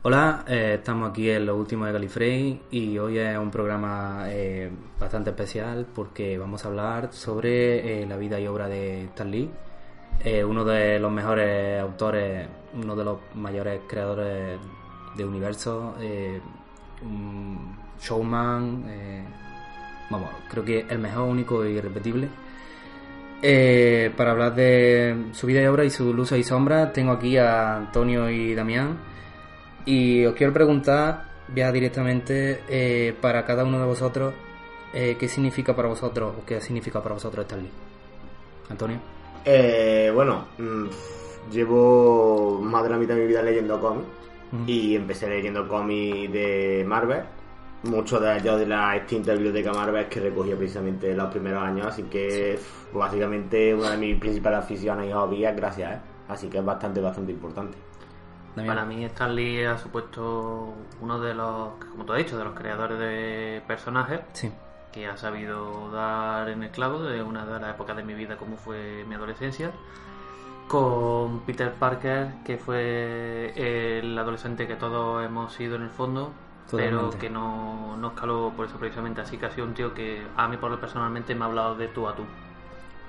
Hola, eh, estamos aquí en lo último de Galifrey y hoy es un programa eh, bastante especial porque vamos a hablar sobre eh, la vida y obra de Stan Lee, uno de los mejores autores, uno de los mayores creadores de universo, un showman, vamos, creo que el mejor, único e irrepetible. para hablar de su vida y obra y su luz y sombra, tengo aquí a Antonio y Damián. Y os quiero preguntar ya directamente eh, para cada uno de vosotros eh, qué significa para vosotros o qué significa para vosotros Stan Lee. Antonio. Eh, bueno, mm, llevo más de la mitad de mi vida leyendo cómics y empecé leyendo cómics de Marvel. Muchos de ellos de la extinta biblioteca Marvel que recogía precisamente los primeros años, así que básicamente una de mis principales aficiones y hobbies gracias, ¿eh? así que es bastante, bastante importante. Para mí Stan Lee ha supuesto uno de los, como tú has dicho, de los creadores de personajes que ha sabido dar en el clavo de una de las épocas de mi vida como fue mi adolescencia con Peter Parker que fue el adolescente que todos hemos sido en el fondo pero que no, no escaló por eso precisamente. Así que ha sido un tío que a mí por lo personalmente me ha hablado de tú a tú.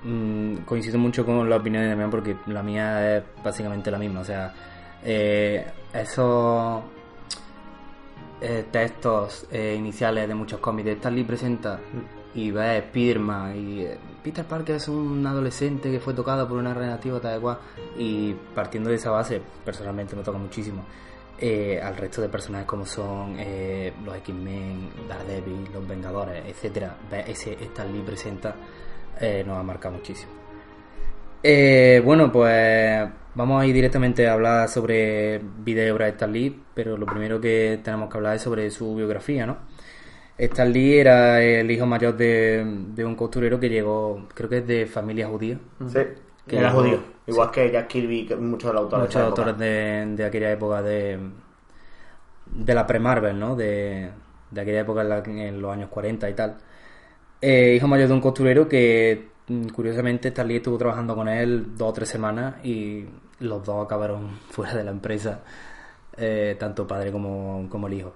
Mm, coincido mucho con la opinión de Damián porque la mía es básicamente la misma. O sea eh, esos eh, textos eh, iniciales de muchos cómics de Stan Lee presenta y ves Spiderman y Peter Parker es un adolescente que fue tocado por una relativa tal cual y partiendo de esa base personalmente me toca muchísimo al resto de personajes como son los X-Men, Daredevil, los Vengadores, etcétera, ese Stan Lee presenta nos ha marcado muchísimo. Bueno, pues Vamos a ir directamente a hablar sobre vida y obra de Stan Lee, pero lo primero que tenemos que hablar es sobre su biografía, ¿no? Stan Lee era el hijo mayor de, un costurero que llegó, creo que es de familia judía. Sí, que era judío. Igual que Jack Kirby, que muchos de los autores. Muchos autores de, de, aquella época de, de la pre-Marvel, ¿no? De, de aquella época en, los años 40 y tal. Eh, hijo mayor de un costurero que curiosamente Stan estuvo trabajando con él dos o tres semanas y los dos acabaron fuera de la empresa, eh, tanto padre como, como, el hijo.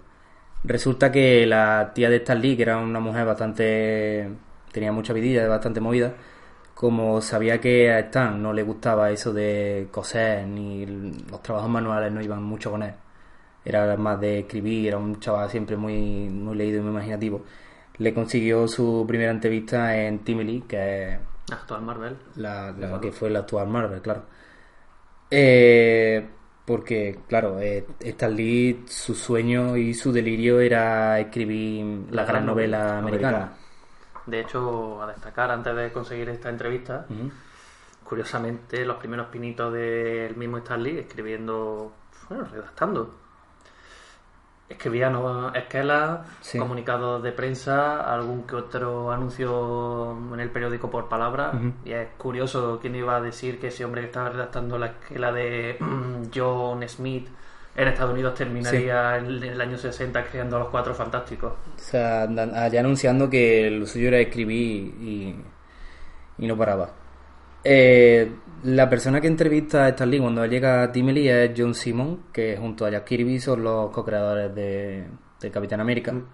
Resulta que la tía de Stan Lee, que era una mujer bastante... tenía mucha vidilla, bastante movida, como sabía que a Stan no le gustaba eso de coser ni los trabajos manuales no iban mucho con él. Era más de escribir, era un chaval siempre muy, muy leído y muy imaginativo le consiguió su primera entrevista en Timely, que es... Actual Marvel. La, que fue la actual Marvel, claro. Eh, porque, claro, eh, Stan Lee, su sueño y su delirio era escribir la, gran novela, americana. De hecho, a destacar, antes de conseguir esta entrevista, curiosamente, los primeros pinitos del mismo Stan Lee escribiendo, bueno, redactando No, esquelas, comunicados de prensa, algún que otro anuncio en el periódico por palabra. Y es curioso quién iba a decir que ese hombre que estaba redactando la esquela de mm, John Smith en Estados Unidos terminaría en, el año 60 creando a los cuatro fantásticos. O sea, allá anunciando que lo suyo era escribir y, y no paraba. Eh, la persona que entrevista a Stan Lee cuando llega a Timely es John Simon, que junto a Jack Kirby son los co-creadores de, Capitán América. Mm.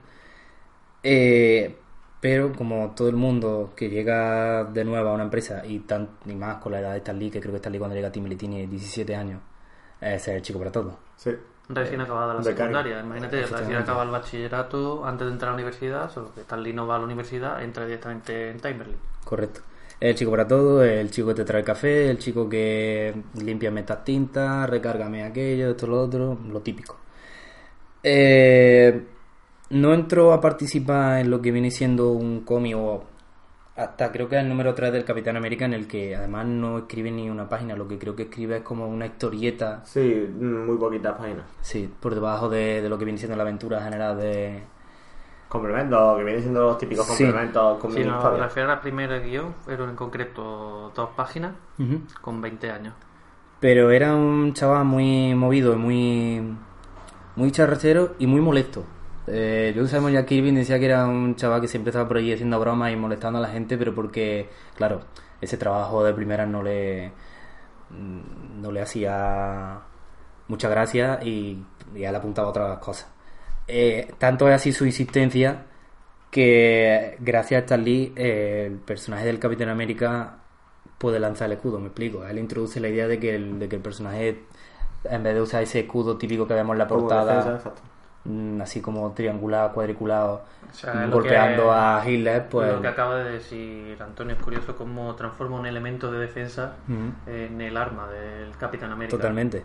Eh, pero como todo el mundo que llega de nuevo a una empresa y, tan, y más con la edad de Stan Lee, que creo que Stan Lee cuando llega a Timely tiene 17 años, es el chico para todo. Sí. Recién acabada la secundaria, imagínate, recién acaba el bachillerato antes de entrar a la universidad, solo que Stan Lee no va a la universidad, entra directamente en Timberley. Correcto el chico para todo, el chico que te trae café, el chico que limpia estas tintas, recárgame aquello, esto, lo otro, lo típico. Eh, no entró a participar en lo que viene siendo un cómic o hasta creo que es el número 3 del Capitán América en el que además no escribe ni una página, lo que creo que escribe es como una historieta. Sí, muy poquitas páginas. Sí, por debajo de, de lo que viene siendo la aventura general de... Complementos, que vienen siendo los típicos Sí. complementos con Si mini nos historias. refiere al primer guion, fueron en concreto dos páginas con 20 años. Pero era un chaval muy movido, muy muy charrachero y muy molesto. Eh, yo sabemos ya Kirby decía que era un chaval que siempre estaba por allí haciendo bromas y molestando a la gente, pero porque, claro, ese trabajo de primera no le mm, no le hacía mucha gracia y, y él apuntaba a otras cosas. Eh, tanto es así su insistencia que gracias a Stan Lee eh, el personaje del Capitán América puede lanzar el escudo, me explico. Él introduce la idea de que el, de que el personaje, en vez de usar ese escudo típico que vemos en la portada, mm, así como triangulado, cuadriculado, O sea, golpeando que- a Hitler, pues... Lo que acaba de decir Antonio es curioso cómo transforma un elemento de defensa en el arma del Capitán América. Totalmente.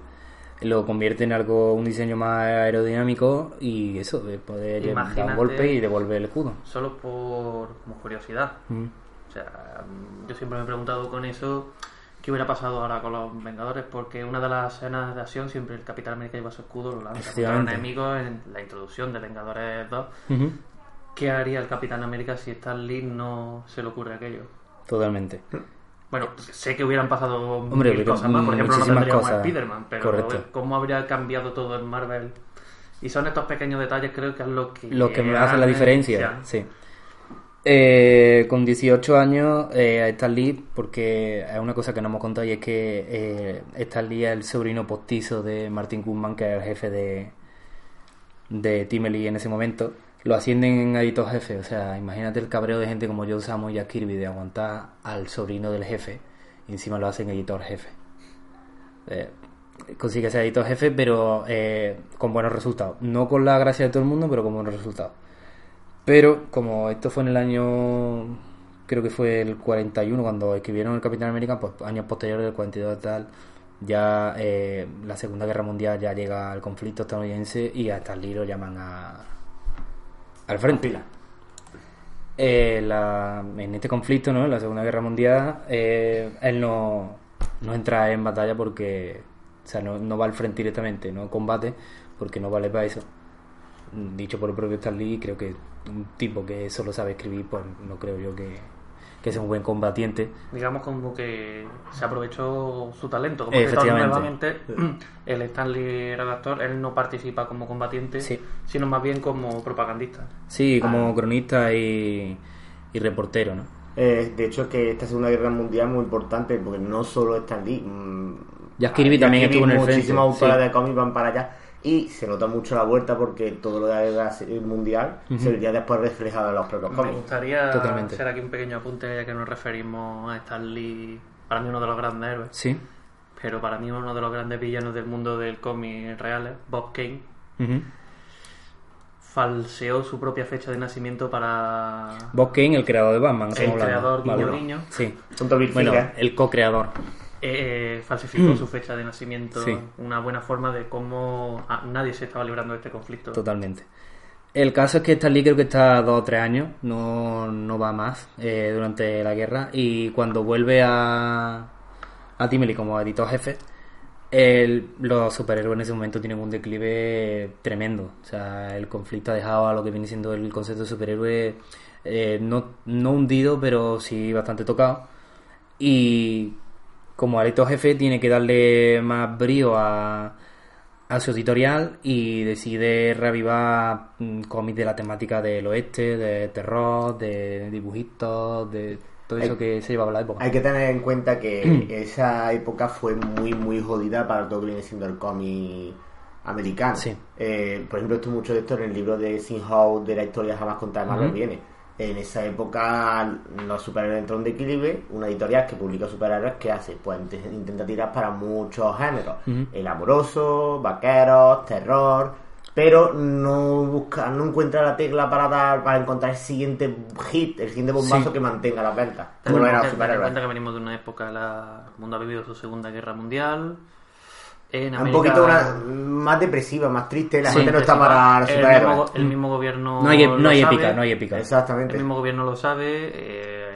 Lo convierte en algo, un diseño más aerodinámico y eso, de poder dar un Imagínate- golpe y devolver el escudo. Solo por como curiosidad. Ujú. O sea, mm, yo siempre me he preguntado con eso qué hubiera pasado ahora con los Vengadores, porque una de las escenas de acción siempre el Capitán América lleva su escudo, lo lanza contra los Efectivamente. enemigos en la introducción de Vengadores 2. Ujú. ¿Qué haría el Capitán América si Stan Lee no se le ocurre aquello? Totalmente. Bueno, sé que hubieran pasado Hombre, mil pero cosas más, por ejemplo, no tendríamos a. Spider-Man, pero Correcto. cómo habría cambiado todo en Marvel. Y son estos pequeños detalles, creo que es lo que. Lo que me hace la diferencia, sí. Eh, con 18 años, eh, Stan Lee, porque es una cosa que no hemos contado y es que eh, Stan Lee es el sobrino postizo de Martin Goodman, que es el jefe de, de Timely en ese momento. Lo ascienden a editor jefe, o sea, imagínate el cabreo de gente como Joe Samo y Kirby de aguantar al sobrino del jefe y encima lo hacen editor jefe. Eh, consigue ser editor jefe, pero eh, con buenos resultados. No con la gracia de todo el mundo, pero con buenos resultados. Pero como esto fue en el año, creo que fue el 41 cuando escribieron el Capitán América, pues años posteriores, del 42 y tal, ya eh, la Segunda Guerra Mundial ya llega al conflicto estadounidense y a Stan Lee lo llaman a, al frente. Fila. Eh, la- en este conflicto, ¿no? En la Segunda Guerra Mundial, eh, él no, no entra en batalla porque, o sea, no, no va al frente directamente, no combate porque no vale para eso. Dicho por el propio Stan Lee, creo que un tipo que solo sabe escribir, pues no creo yo que, que sea un buen combatiente. Digamos como que se aprovechó su talento como Efectivamente. nuevamente. El Stanley redactor, él no participa como combatiente, Sí. sino más bien como propagandista. Sí, como Ah. cronista y, y reportero, ¿no? Eh, de hecho, es que esta Segunda Guerra Mundial es muy importante porque no solo Stan Lee. mm, Jack Kirby también estuvo en el frente, Muchísimos autores sí. de cómics van para allá. Y se nota mucho la vuelta porque todo lo de la guerra mundial se vería después reflejado en los propios Me cómics. gustaría Totalmente. hacer aquí un pequeño apunte ya que nos referimos a Stan Lee, para mí uno de los grandes héroes, Sí. pero para mí uno de los grandes villanos del mundo del cómic reales, Bob Kane, Ujú. falseó su propia fecha de nacimiento para... Bob Kane, el creador de Batman. El creador, Vale. guiño. Sí. Bueno, el co-creador. Eh, falsificó su fecha de nacimiento. Sí. Una buena forma de cómo ah, nadie se estaba librando de este conflicto. Totalmente. El caso es que Lee creo que está dos o tres años, no, no va más eh, durante la guerra y cuando vuelve a, a Timely como editor jefe, el- los superhéroes en ese momento tienen un declive tremendo. O sea, el conflicto ha dejado a lo que viene siendo el concepto de superhéroe eh, no, no hundido, pero sí bastante tocado. Y como editor jefe tiene que darle más brío a, a su editorial y decide reavivar mm, cómics de la temática del oeste, de terror, de dibujitos, de todo eso Hay- que se llevaba la época. Hay que tener en cuenta que esa época fue muy, muy jodida para todo lo que viene siendo el cómic americano. Sí. Eh, por ejemplo, esto mucho de esto en el libro de Sin Howe de la historia jamás contada de Marvel Ujú. viene. En esa época los superhéroes entraron de equilibrio, una editorial que publica superhéroes, ¿qué hace? Pues int- intenta tirar para muchos géneros. El amoroso, vaqueros, terror, pero no busca, no encuentra la tecla para dar, para encontrar el siguiente hit, el siguiente bombazo Sí. que mantenga las ventas. Ten Como en en cuenta que venimos de una época, la- el mundo ha vivido su segunda guerra mundial. En un poquito una- más depresiva, más triste, la Sí, gente no está para el mismo, el mismo gobierno No hay, no hay sabe, épica, no hay épica. Exactamente. El mismo gobierno lo sabe. eh,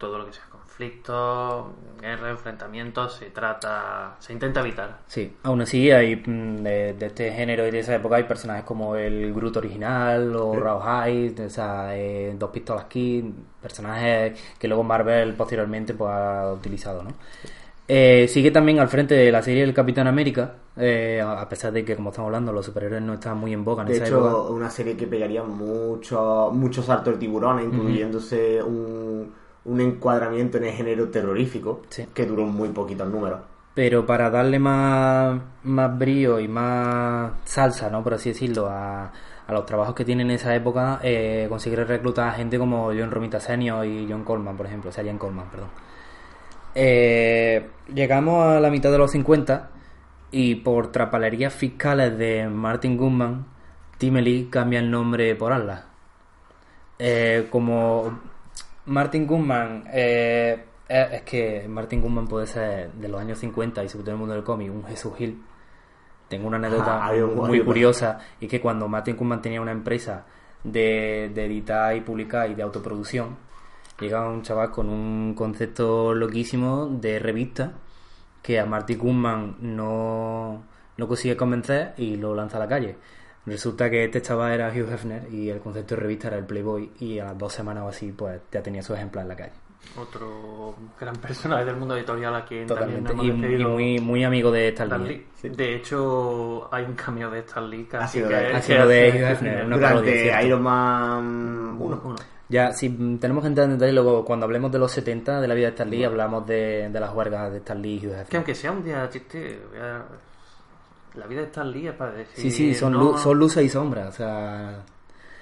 lo que sea conflictos, guerra, enfrentamientos, se trata, se intenta evitar. Sí, aún así hay mm, de, de este género y de esa época hay personajes como el Groot original o Sí. Rawhide, o sea, eh, Dos Pistolas Kid, personajes que luego Marvel posteriormente pues, ha utilizado, ¿no? Eh, sigue también al frente de la serie del Capitán América, eh, a pesar de que, como estamos hablando, los superhéroes no estaban muy en boga en De esa hecho, época. una serie que pegaría mucho, muchos saltos de tiburones, incluyéndose un, un encuadramiento en el género terrorífico, Sí. que duró muy poquitos números. Pero para darle más, más brío y más salsa, ¿no? Por así decirlo, a, a los trabajos que tienen en esa época, eh, conseguir reclutar a gente como John Romita Senior y John Coleman, por ejemplo. O sea, John Coleman, perdón. Eh, llegamos a la mitad de los 50 y por trapalerías fiscales de Martin Goodman, Timely cambia el nombre por Atlas. Eh, como Martin Goodman, eh, es, es que Martin Goodman puede ser de los años 50 y sobre todo en el mundo del cómic, un Jesús Gil. Tengo una anécdota Ah, muy curiosa y que cuando Martin Goodman tenía una empresa de, de editar y publicar y de autoproducción, llegaba un chaval con un concepto loquísimo de revista que a Martin Goodman no, no consigue convencer y lo lanza a la calle. Resulta que este chaval era Hugh Hefner y el concepto de revista era el Playboy y a las dos semanas o así pues ya tenía su ejemplar en la calle. Otro gran personaje del mundo editorial a quien Totalmente. también Y, hemos y muy, muy amigo de Stan Stan Lee. Lee. Sí. De hecho, hay un cameo de Stan Lee casi Ha sido que, de- ha que sido de Hugh Hefner, Durante. Iron Man 1. Uno. Ya, si mm, tenemos que entrar en detalle, luego cuando hablemos de los 70 de la vida de Stan Lee, hablamos de, de las huelgas de Stan Lee y Hugh Que aunque sea un día chiste, la vida de Stan Lee es para decir. Sí, sí, son, no, lu- son luces y sombras, o sea,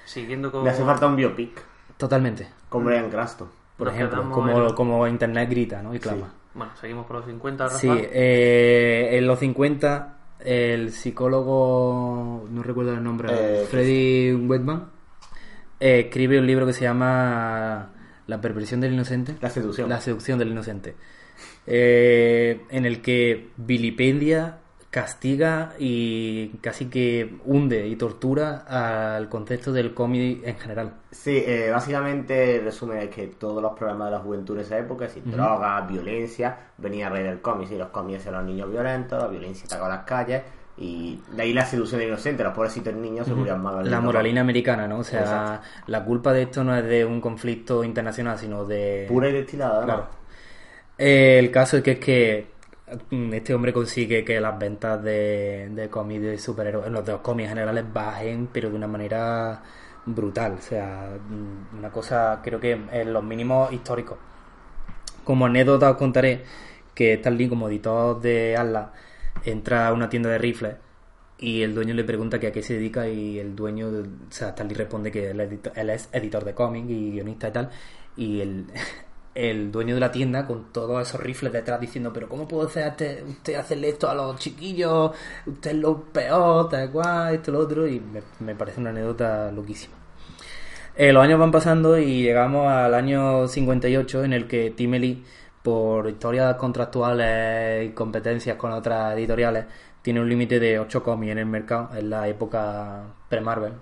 Siguiendo con. Le hace falta un biopic totalmente. con Brian Cranston. Por Nos ejemplo, como, en- como Internet grita, ¿no? Y clama. Bueno, seguimos por los 50, Rafa. Sí, eh, en los 50 el psicólogo, no recuerdo el nombre, Eh, Freddy Whitman, eh, escribe un libro que se llama La perversión del inocente. La seducción. La seducción del inocente. Eh, en el que vilipendia, castiga y casi que hunde y tortura al concepto del cómic en general. Sí, eh, básicamente el resumen es que todos los problemas de la juventud en esa época, sin drogas, violencia, venía a raíz del cómic. Y los cómics eran los niños violentos, la violencia atacaba las calles y de ahí la seducción del inocente. Los pobrecitos niños se morían más. La moralina americana, ¿no? O sea, Exacto. la culpa de esto no es de un conflicto internacional, sino de... Pura y destilada, además. Claro. Eh, el caso es que es que mm, este hombre consigue que las ventas de, de cómics de superhéroes, los de los cómics generales bajen, pero de una manera brutal. O sea, mm, una cosa creo que en los mínimos históricos. Como anécdota os contaré que Stan Lee, como editor de Atlas, entra a una tienda de rifles y el dueño le pregunta que a qué se dedica y el dueño, o sea, Stan Lee responde que él, edito- es editor de cómics y guionista y tal y el, el dueño de la tienda con todos esos rifles detrás diciendo pero ¿cómo puede hacer este- usted hacerle esto a los chiquillos? Usted es lo peor, tal cual, esto, lo otro y me, me parece una anécdota loquísima. Eh, los años van pasando y llegamos al año 58 en el que Timely, por historias contractuales y competencias con otras editoriales, tiene un límite de 8 cómics en el mercado en la época pre-Marvel.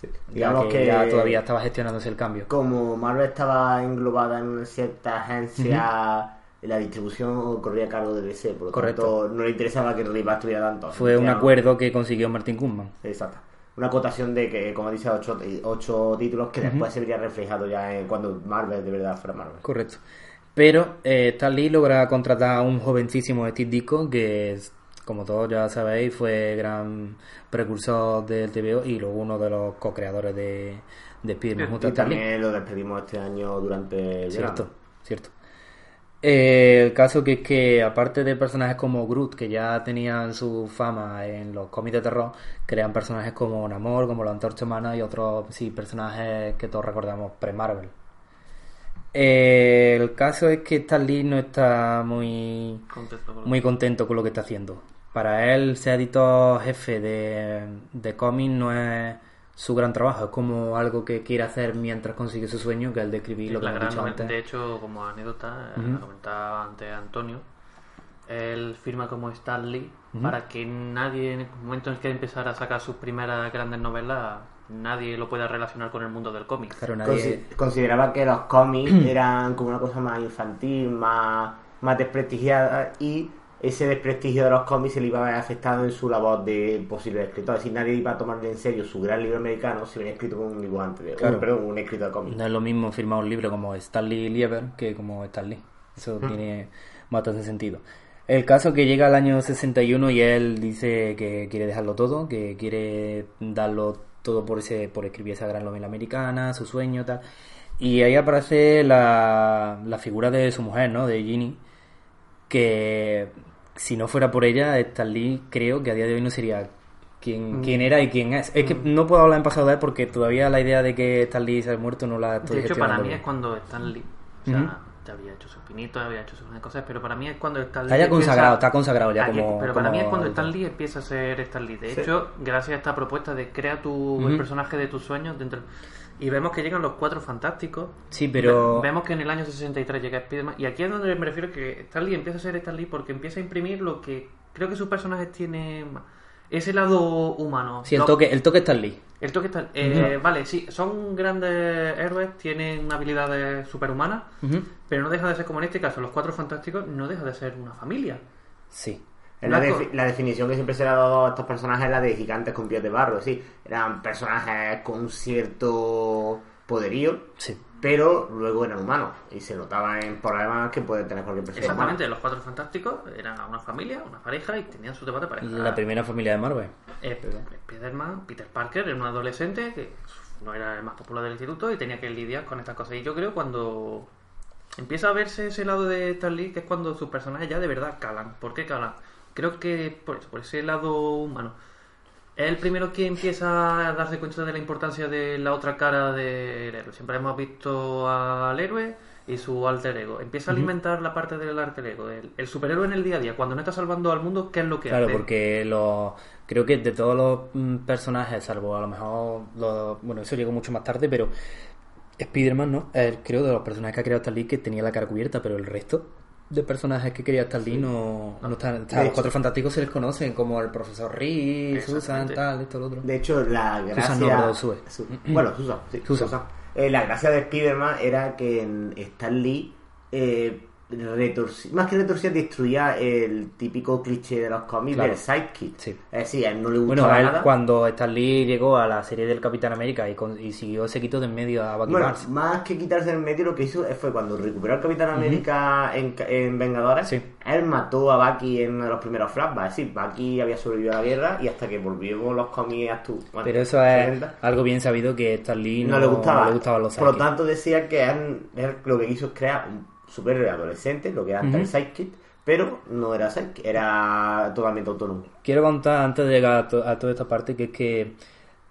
Sí. Digamos que, que, ya todavía estaba gestionándose el cambio. como Marvel estaba englobada en cierta agencia, la distribución corría a cargo de DC, por lo Correcto. tanto no le interesaba que Rival estuviera tanto. Fue un acuerdo que consiguió Martin Kuhlman. Exacto. Una cotación de que, como dice, ocho, ocho títulos que después se vería reflejado ya en cuando Marvel de verdad fuera Marvel. Correcto. Pero eh, Stan Lee logra contratar a un jovencísimo Steve Ditko que, como todos ya sabéis, fue gran precursor del TVO y luego uno de los co-creadores de, de Spider-Man Y también lo despedimos este año durante el Cierto, verano. cierto. Eh, el caso que es que, aparte de personajes como Groot, que ya tenían su fama en los cómics de terror, crean personajes como Namor, como la Antorcha Humana y otros sí, personajes que todos recordamos pre-Marvel. Eh, el caso es que Stan Lee no está muy, Contexto con- muy contento con lo que está haciendo. Para él, ser editor jefe de, de cómics no es su gran trabajo, es como algo que quiere hacer mientras consigue su sueño, que es el de escribir lo que hemos dicho antes. De hecho, como anécdota, eh, comentaba antes Antonio, él firma como Stan Lee para que nadie, en el momento en el que empezara a sacar sus primeras grandes novelas, nadie lo pueda relacionar con el mundo del cómic. Claro, nadie... Consi- consideraba que los cómics eran como una cosa más infantil, más, más desprestigiada y ese desprestigio de los cómics se le iba a ver afectado en su labor de posible escritor. Es decir, nadie iba a tomarle en serio su gran libro americano si venía escrito con un dibujante, de, Claro. un, perdón, un escritor de cómics. No es lo mismo firmar un libro como Stanley Lieber que como Stanley. Eso tiene bastante sentido. El caso que llega al año 61 y él dice que quiere dejarlo todo, que quiere darlo todo por ese por escribir esa gran novela americana, su sueño, tal. Y ahí aparece la, la figura de su mujer, ¿no? De Ginny, que si no fuera por ella, Stan Lee creo que a día de hoy no sería quién, quién era y quién es. Es que no puedo hablar en pasado de él porque todavía la idea de que Stan Lee se ha muerto no la estoy De hecho, para mí bien. es cuando Stan Lee, o sea. Ya había hecho sus pinitos, había hecho sus cosas, pero para mí es cuando Stan Lee Está ya empieza- consagrado, está consagrado ya como. pero para como mí es cuando. Stan Lee empieza a ser Stan Lee. De Sí. hecho, gracias a esta propuesta de crea tu el personaje de tus sueños dentro y vemos que llegan los cuatro fantásticos. Sí, pero. Ve- Vemos que en el año 63 llega Spider-Man. Y aquí es donde me refiero que Stan Lee empieza a ser Stan Lee porque empieza a imprimir lo que creo que sus personajes tienen. más. Ese lado humano. Sí, el toque, el toque Stan Lee. El toque está. eh, Vale, sí, son grandes héroes, tienen habilidades superhumanas, pero no deja de ser, como en este caso, los cuatro fantásticos, no deja de ser una familia. Sí. Es la, la definición que siempre se le ha dado a estos personajes es la de gigantes con pies de barro, sí. Eran personajes con un cierto poderío, Sí. Pero luego eran humanos y se notaba en problemas que puede tener cualquier persona. humana. Exactamente, los cuatro fantásticos eran una familia, una pareja y tenían su debate de pareja. La primera familia de Marvel. Eh, Spiderman, Peter Parker era un adolescente que no era el más popular del instituto y tenía que lidiar con estas cosas. Y yo creo cuando empieza a verse ese lado de Stan Lee, que es cuando sus personajes ya de verdad calan. ¿Por qué calan? Creo que por eso, por ese lado humano. Es el primero que empieza a darse cuenta de la importancia de la otra cara del héroe. Siempre hemos visto al héroe y su alter ego. Empieza a alimentar la parte del alter ego. El, el superhéroe en el día a día, cuando no está salvando al mundo, ¿qué es lo que Claro, hace? porque los, creo que de todos los mm, personajes, salvo a lo mejor, los, bueno, eso llegó mucho más tarde, pero Spider-Man, ¿no? Eh, creo de los personajes que ha creado Stan Lee que tenía la cara cubierta, pero el resto de personajes que quería Lee no, no están. los cuatro fantásticos se les conocen, como el profesor Reed, Susan, tal, esto, lo otro. De hecho, la gracia... no, perdón, Sue. Su- Bueno, Susan, sí, Susan. Susan. Eh, la gracia de Spider-Man era que en Stan Lee, eh, retorci- más que retorcía, destruía el típico cliché de los cómics Claro. del sidekick. Sí. Es decir, a él no le Bueno, gustaba a él, nada. cuando Stan Lee llegó a la serie del Capitán América y, con- y siguió ese quito de en medio a Bucky Bueno, más que quitarse en medio, lo que hizo fue cuando recuperó al Capitán América en, en Vengadores, Sí. él mató a Bucky en uno de los primeros flashbacks. Es decir, Bucky había sobrevivido a la guerra y hasta que volvimos los cómics actu- bueno, Pero eso es 60, algo bien sabido que Stan Lee no, no, le gustaba. no le gustaban los Por lo tanto, decía que él, él lo que quiso es crear un superhéroe adolescente, lo que era antes Ujú. el sidekick, pero no era sidekick, era totalmente autónomo. Quiero contar antes de llegar a, to- a toda esta parte que es que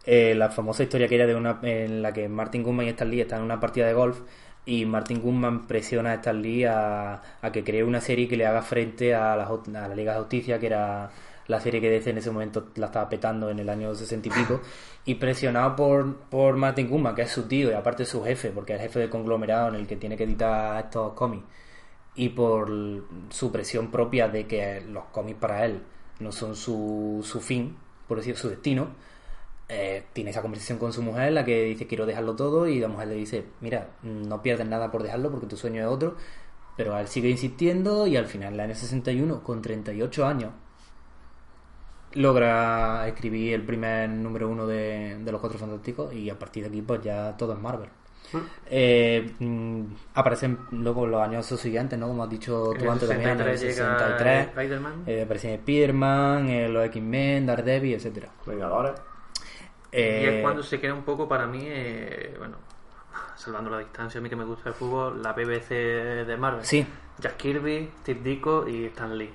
eh, la famosa historia que era de una en la que Martin Goodman y Stan Lee están en una partida de golf y Martin Goodman presiona a Stan Lee a, a que cree una serie que le haga frente a la, ju- a la Liga de Justicia, que era la serie que DC en ese momento la estaba petando en el año 60 y pico, y presionado por, por Martin Goodman, que es su tío y aparte su jefe, porque es el jefe del conglomerado en el que tiene que editar estos cómics y por su presión propia de que los cómics para él no son su, su fin, por decir, su destino, eh, tiene esa conversación con su mujer, la que dice quiero dejarlo todo, y la mujer le dice, mira, no pierdes nada por dejarlo porque tu sueño es otro, pero él sigue insistiendo y al final, en el año 61, con 38 años, logra escribir el primer número uno de, de los Cuatro Fantásticos y a partir de aquí pues ya todo es Marvel. Eh, mm, aparecen luego los años siguientes, ¿no? Como has dicho tú antes también, en el 63 llega 63. Spider-Man. Eh, aparecen Spider-Man, eh, los X-Men, Daredevil, etcétera. Vengadores. Eh, Y es cuando se queda un poco para mí, eh, bueno, salvando la distancia, a mí que me gusta el fútbol, la BBC de Marvel. Sí, Jack Kirby, Steve Ditko y Stan Lee.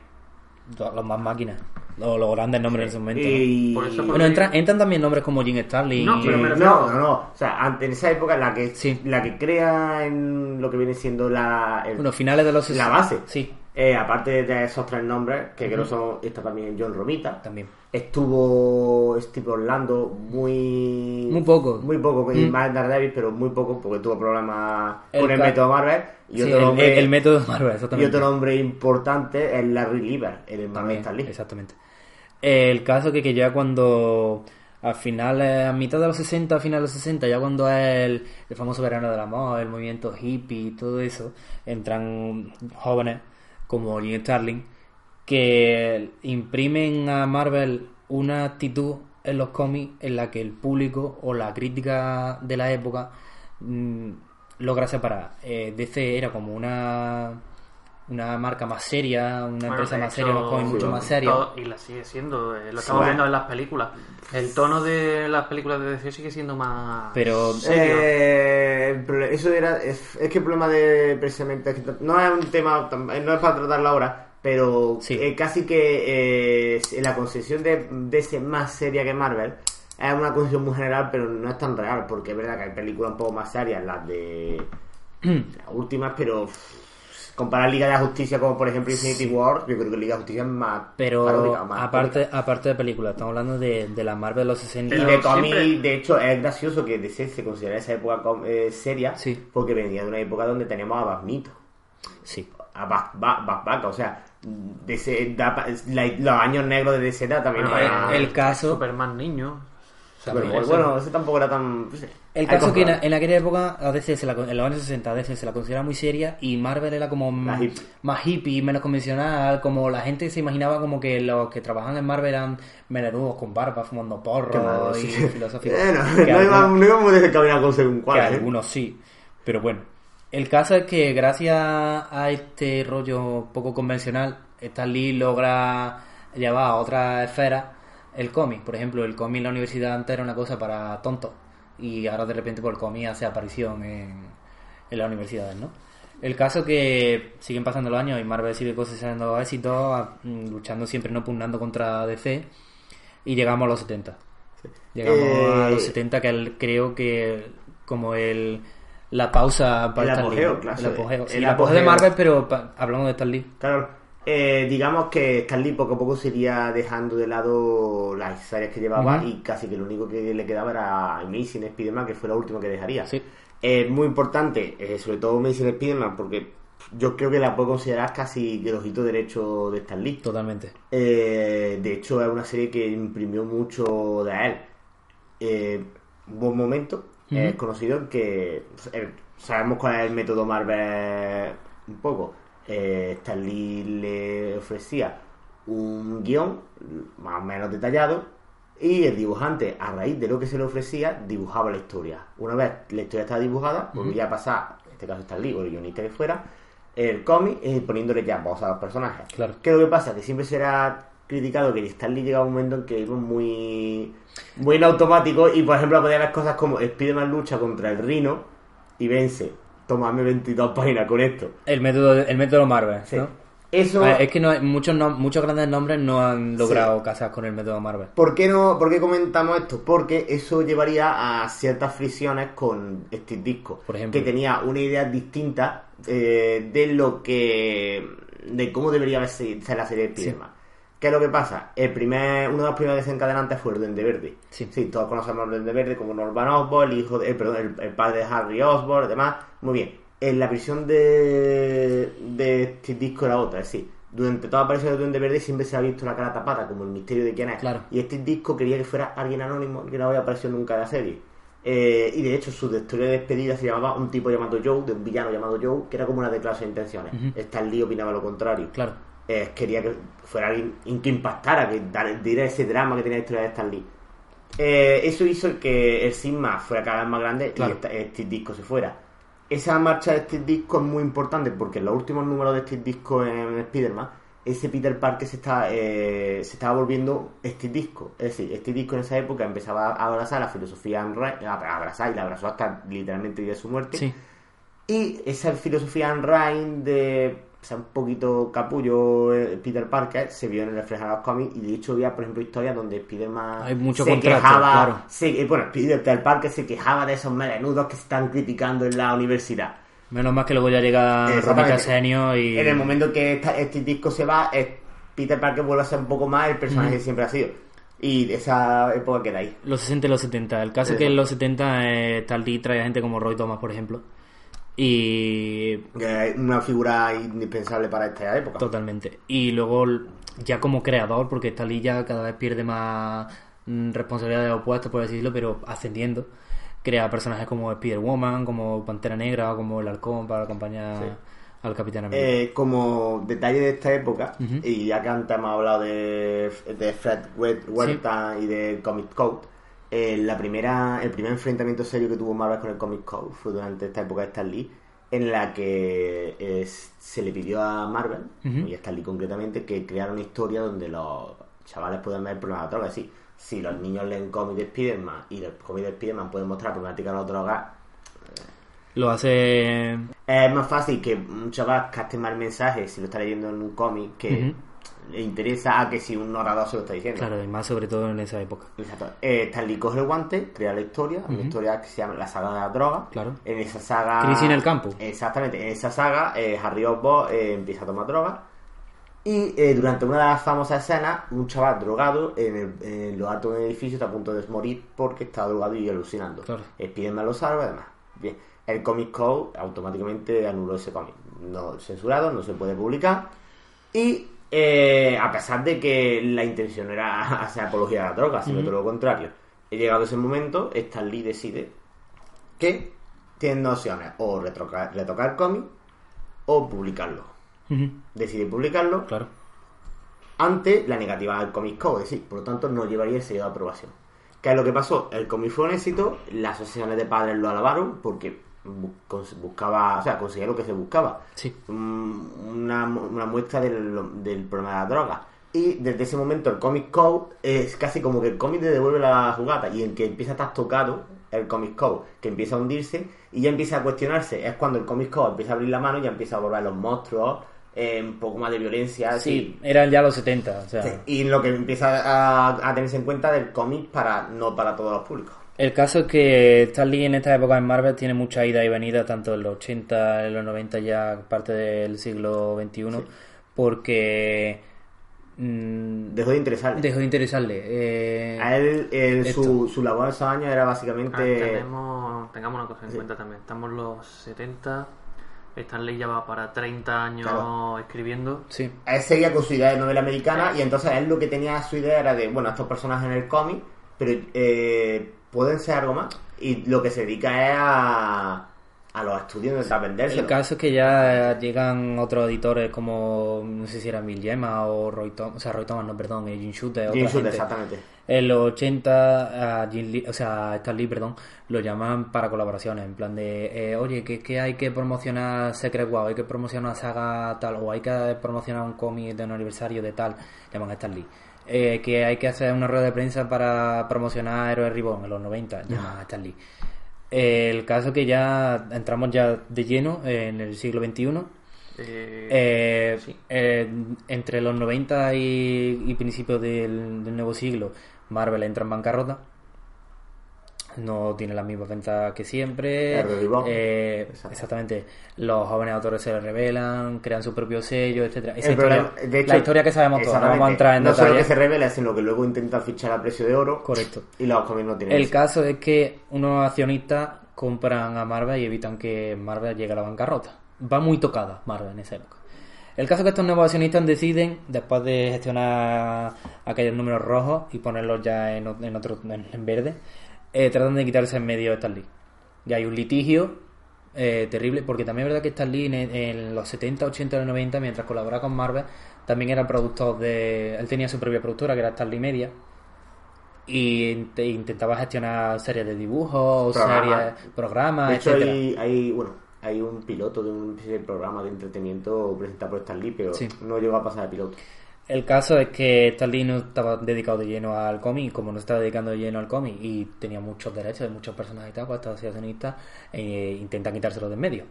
los más máquinas, los, los grandes nombres en ese momento. Bueno, entran, entran también nombres como Jim Starlin. No, y- pero me refiero- no, no, no. O sea, ante- en esa época la que Sí. la que crea en lo que viene siendo la el- Bueno, finales de los la 60. base. Sí, eh, aparte de esos tres nombres, que creo son está también John Romita. también. Estuvo Steve Orlando muy Muy poco. muy poco con Mm. más Daredevil, pero muy poco porque tuvo problemas El con el método Marvel y Sí, otro el, nombre el- método Marvel, y otro nombre importante es Larry Lieber, el hermano de Stan Lee. Exactamente. El caso que, que ya cuando al final, a mitad de los 60, a final de los 60, ya cuando es el, el famoso verano del amor, el movimiento hippie y todo eso, entran jóvenes como Jim Starling que imprimen a Marvel una actitud en los cómics en la que el público o la crítica de la época mm, logra separar. Eh, DC era como una una marca más seria, una Bueno, empresa más seria, hecho, unos cómics mucho más serios. y la sigue siendo, eh, lo Sí, estamos bueno. viendo en las películas. El tono de las películas de DC sigue siendo más Pero serio. Eh, eso era. Es, es que el problema de precisamente. es que no es un tema. No es para tratarlo ahora. Pero Sí. eh, casi que eh, la concepción de DC más seria que Marvel es una concepción muy general, pero no es tan real. Porque es verdad que hay películas un poco más serias, las de. las últimas, pero. Comparar Liga de la Justicia como por ejemplo Infinity War, yo creo que Liga de Justicia es más Pero paródica, más aparte, aparte de películas, estamos hablando de, de la Marvel de los 60. Y de cómic, siempre- de hecho, es gracioso que DC se considera esa época eh, seria, Sí. porque venía de una época donde teníamos a Basmito, Sí. A Bas- Ba- Bas Bacca, o sea, DC da pa- la- los años negros de DC da también Bueno, para- el caso- Superman niño. Superboy. también, bueno, ese tampoco era tan... no sé. El caso que en, aquella época, a DC se la, en los años 60, a DC se la considera muy seria y Marvel era como Más hippie. más hippie, menos convencional, como la gente se imaginaba como que los que trabajan en Marvel eran melenudos con barba, fumando porros y sí. filosóficos. Eh, no, no íbamos no desencaminados con según cuál, que ¿eh? algunos sí, pero bueno. El caso es que gracias a este rollo poco convencional, Stan Lee logra llevar a otra esfera el cómic. Por ejemplo, el cómic en la universidad antes era una cosa para tontos y ahora de repente por el cómic hace aparición en, en las universidades, ¿no? El caso es que siguen pasando los años y Marvel sigue cosechando éxitos, mm, luchando siempre, no pugnando contra DC y llegamos a los 70. Llegamos a Eh, los 70 que el- creo que como el la pausa para El apogeo. El apogeo. Sí, El el apogeo de. Marvel, pero pa- hablando de Stan Lee. Claro, eh, digamos que Stan Lee poco a poco se iría dejando de lado las historias que llevaba y casi que lo único que le quedaba era Amazing Spider-Man, que fue la última que dejaría. Sí. Es muy importante, eh, sobre todo Amazing Spider-Man, porque yo creo que la puedo considerar casi el ojito derecho de Stan Lee. Totalmente. Eh, de hecho, es una serie que imprimió mucho de él. Eh, un momento, Ujú. es conocido, que eh, sabemos cuál es el método Marvel un poco. Eh, Stan Lee le ofrecía un guion más o menos detallado y el dibujante, a raíz de lo que se le ofrecía, dibujaba la historia. Una vez la historia estaba dibujada, volvía a pasar, en este caso Stan Lee o el guionista que fuera, el cómic y poniéndole ya voz a los personajes. Claro. ¿Qué es lo que pasa? Que siempre será criticado que Stan Lee llega a un momento en que iba muy muy en automático y por ejemplo podía haber cosas como Spider-Man lucha contra el Rino y vence. Tómame 22 páginas con esto. El método, el método Marvel, Sí. ¿no? Eso... Es que no muchos, nom- muchos grandes nombres no han logrado casar con el método Marvel. ¿Por qué, no, ¿Por qué comentamos esto? Porque eso llevaría a ciertas fricciones con Steve Disco. Por ejemplo. Que tenía una idea distinta eh, de lo que. de cómo debería ser la serie de Spider-Man. ¿Qué es lo que pasa? El primer, uno de los primeros desencadenantes fue el Duende Verde. Sí. todos conocemos al Duende Verde como Norman Osborn, el hijo de, eh, perdón, el, el padre de Harry Osborn, demás. Muy bien. En la versión de, de Steve Disco era otra, es decir, durante toda la aparición del Duende Verde siempre se ha visto la cara tapada, como el misterio de quién es. Claro. Y este disco quería que fuera alguien anónimo que no había aparecido nunca en la serie. Eh, y de hecho, su historia de despedida se llamaba Un tipo llamado Joe, de un villano llamado Joe, que era como una declaración de intenciones. Ujú. Stan Lee opinaba lo contrario. Claro. Eh, quería que fuera alguien en que impactara, que diera ese drama que tenía la historia de Stan Lee. Eh, eso hizo que el Sigma fuera cada vez más grande Claro. y esta- este disco se fuera. Esa marcha de este disco es muy importante porque en los últimos números de este disco en Spider-Man, ese Peter Parker se, está, eh, se estaba volviendo este disco. Es decir, este disco en esa época empezaba a abrazar la filosofía a abrazar y la abrazó hasta literalmente el día de su muerte. Sí. Y esa filosofía Rand de sea, un poquito capullo eh, Peter Parker se vio en el reflejado en los cómics y de hecho había por ejemplo historias donde Spider-Man Hay mucho se quejaba, claro. se- eh, bueno, Peter Parker se quejaba de esos melenudos que se están criticando en la universidad. Menos más que luego ya llega Exactamente. Romita Senio y... En el momento que esta- este disco se va, Peter Parker vuelve a ser un poco más el personaje que siempre ha sido. Y esa época queda ahí. Los 60 y los 70. El caso es que en los 70 eh, Stan Lee trae a gente como Roy Thomas, por ejemplo. Y una figura indispensable para esta época. Totalmente. Y luego ya como creador, porque Lee ya cada vez pierde más mm, responsabilidades opuestas, por decirlo, pero ascendiendo. Crea personajes como Spider-Woman, como Pantera Negra, como el Halcón para acompañar al Capitán América. Eh, como detalle de esta época, y ya que antes hemos hablado de, de Fred Huer- Huerta y de Comic Code, eh, la primera, el primer enfrentamiento serio que tuvo Marvel con el Comic Code fue durante esta época de Stan Lee, en la que eh, se le pidió a Marvel, y a Stan Lee concretamente, que creara una historia donde los chavales puedan ver problemas de drogas. Sí, si los niños leen cómics de Spider-Man y los cómics de Spider-Man pueden mostrar problemáticas de las drogas, Lo hace... es más fácil que un chaval capte mal mensaje si lo está leyendo en un cómic que le interesa a que si un narrador se lo está diciendo. Claro, y más sobre todo en esa época. Exacto. Eh, Stanley coge el guante, crea la historia, una historia que se llama La Saga de la Droga. Claro. En esa saga... Crisis en el campo. Exactamente. En esa saga, eh, Harry Osborn eh, empieza a tomar droga. Y eh, durante una de las famosas escenas, un chaval drogado en, el- en lo alto de un edificio está a punto de morir porque está drogado y alucinando. Claro. Spiderman lo salva y demás. Bien. El Comic Code automáticamente anuló ese cómic. No censurado, no se puede publicar. Y eh, a pesar de que la intención era hacer apología de la droga, sino todo lo contrario. He llegado ese momento, Stan Lee decide que tienen dos opciones, o retocar el cómic o publicarlo. Decide publicarlo Claro. ante la negativa del Comic Code, es decir, por lo tanto no llevaría el sello de aprobación. ¿Qué es lo que pasó? El cómic fue un éxito, las asociaciones de padres lo alabaron porque buscaba, o sea, conseguía lo que se buscaba. Sí. Un- Una, una muestra del, del problema de la droga. Y desde ese momento el Comic Code es casi como que el cómic te devuelve la jugada y el que empieza a estar tocado, el Comic Code, que empieza a hundirse y ya empieza a cuestionarse. Es cuando el Comic Code empieza a abrir la mano y ya empieza a volver los monstruos, eh, un poco más de violencia. Sí, eran ya los 70, o sea... Sí, Y lo que empieza a, a tenerse en cuenta del cómic para no para todos los públicos. El caso es que Stan Lee en esta época en Marvel tiene mucha ida y venida, tanto en los 80, en los 90 ya, parte del siglo XXI, porque mm, Dejó de interesarle. dejó de interesarle. eh, A él, él, esto. su, su labor en esos años era Ah, básicamente... tenemos, tengamos una cosa en cuenta también. Estamos los 70. Stanley ya va para 30 años Claro. escribiendo. sí, él seguía con su idea de novela americana y entonces él lo que tenía su idea era de, bueno, estos personajes en el cómic, pero eh, pueden ser algo más. Y lo que se dedica es a, a los estudios de venderse. El caso es que ya llegan otros editores como, no sé si era Bill Gemma o Roy Thomas, o sea, Roy Thomas, no, perdón, Jim Shooter, Jim Shooter, exactamente. En los 80, a Jim Lee- o sea, a Stan Lee, perdón, lo llaman para colaboraciones, en plan de, eh, oye, que, que hay que promocionar Secret Wow, hay que promocionar una saga tal, o hay que promocionar un cómic de un aniversario de tal, llaman a Stan Lee. Eh, que hay que hacer una rueda de prensa para promocionar Héroes Ribbon en los 90, llaman a Stan Lee. El caso que ya entramos ya de lleno en el siglo XXI. Eh, Eh, sí. eh, entre los 90 y, y principios del, del nuevo siglo, Marvel entra en bancarrota. No tiene las mismas ventas que siempre. Eh, exactamente. Los jóvenes autores se revelan, crean su propio sello, etcétera. Esa El historia- problema- de hecho, la historia que sabemos todos. No vamos a entrar en No solo que se revela, sino que luego intenta fichar a precio de oro. Correcto. Y los cómics no tienen El caso es que unos accionistas compran a Marvel y evitan que Marvel llegue a la bancarrota. Va muy tocada Marvel en esa época. El caso es que estos nuevos accionistas deciden, después de gestionar aquellos números rojos y ponerlos ya en, en otro en, en verde, eh, tratan de quitarse en medio de Stan Lee. Y hay un litigio eh, terrible, porque también es verdad que Stan Lee en, en los 70, 80 y 90, mientras colaboraba con Marvel, también era productor de... Él tenía su propia productora, que era Stan Lee Media, y int- intentaba gestionar series de dibujos, Programas. series, programas, De hecho, etcétera. hay, hay, bueno, hay un piloto de un programa de entretenimiento presentado por Stan Lee, pero Sí. no llegó a pasar el piloto. El caso es que Stan Lee no estaba dedicado de lleno al cómic, y como no estaba dedicando de lleno al cómic y tenía muchos derechos de muchos personajes y tal, pues estos accionistas eh, intentan quitárselo de en medio.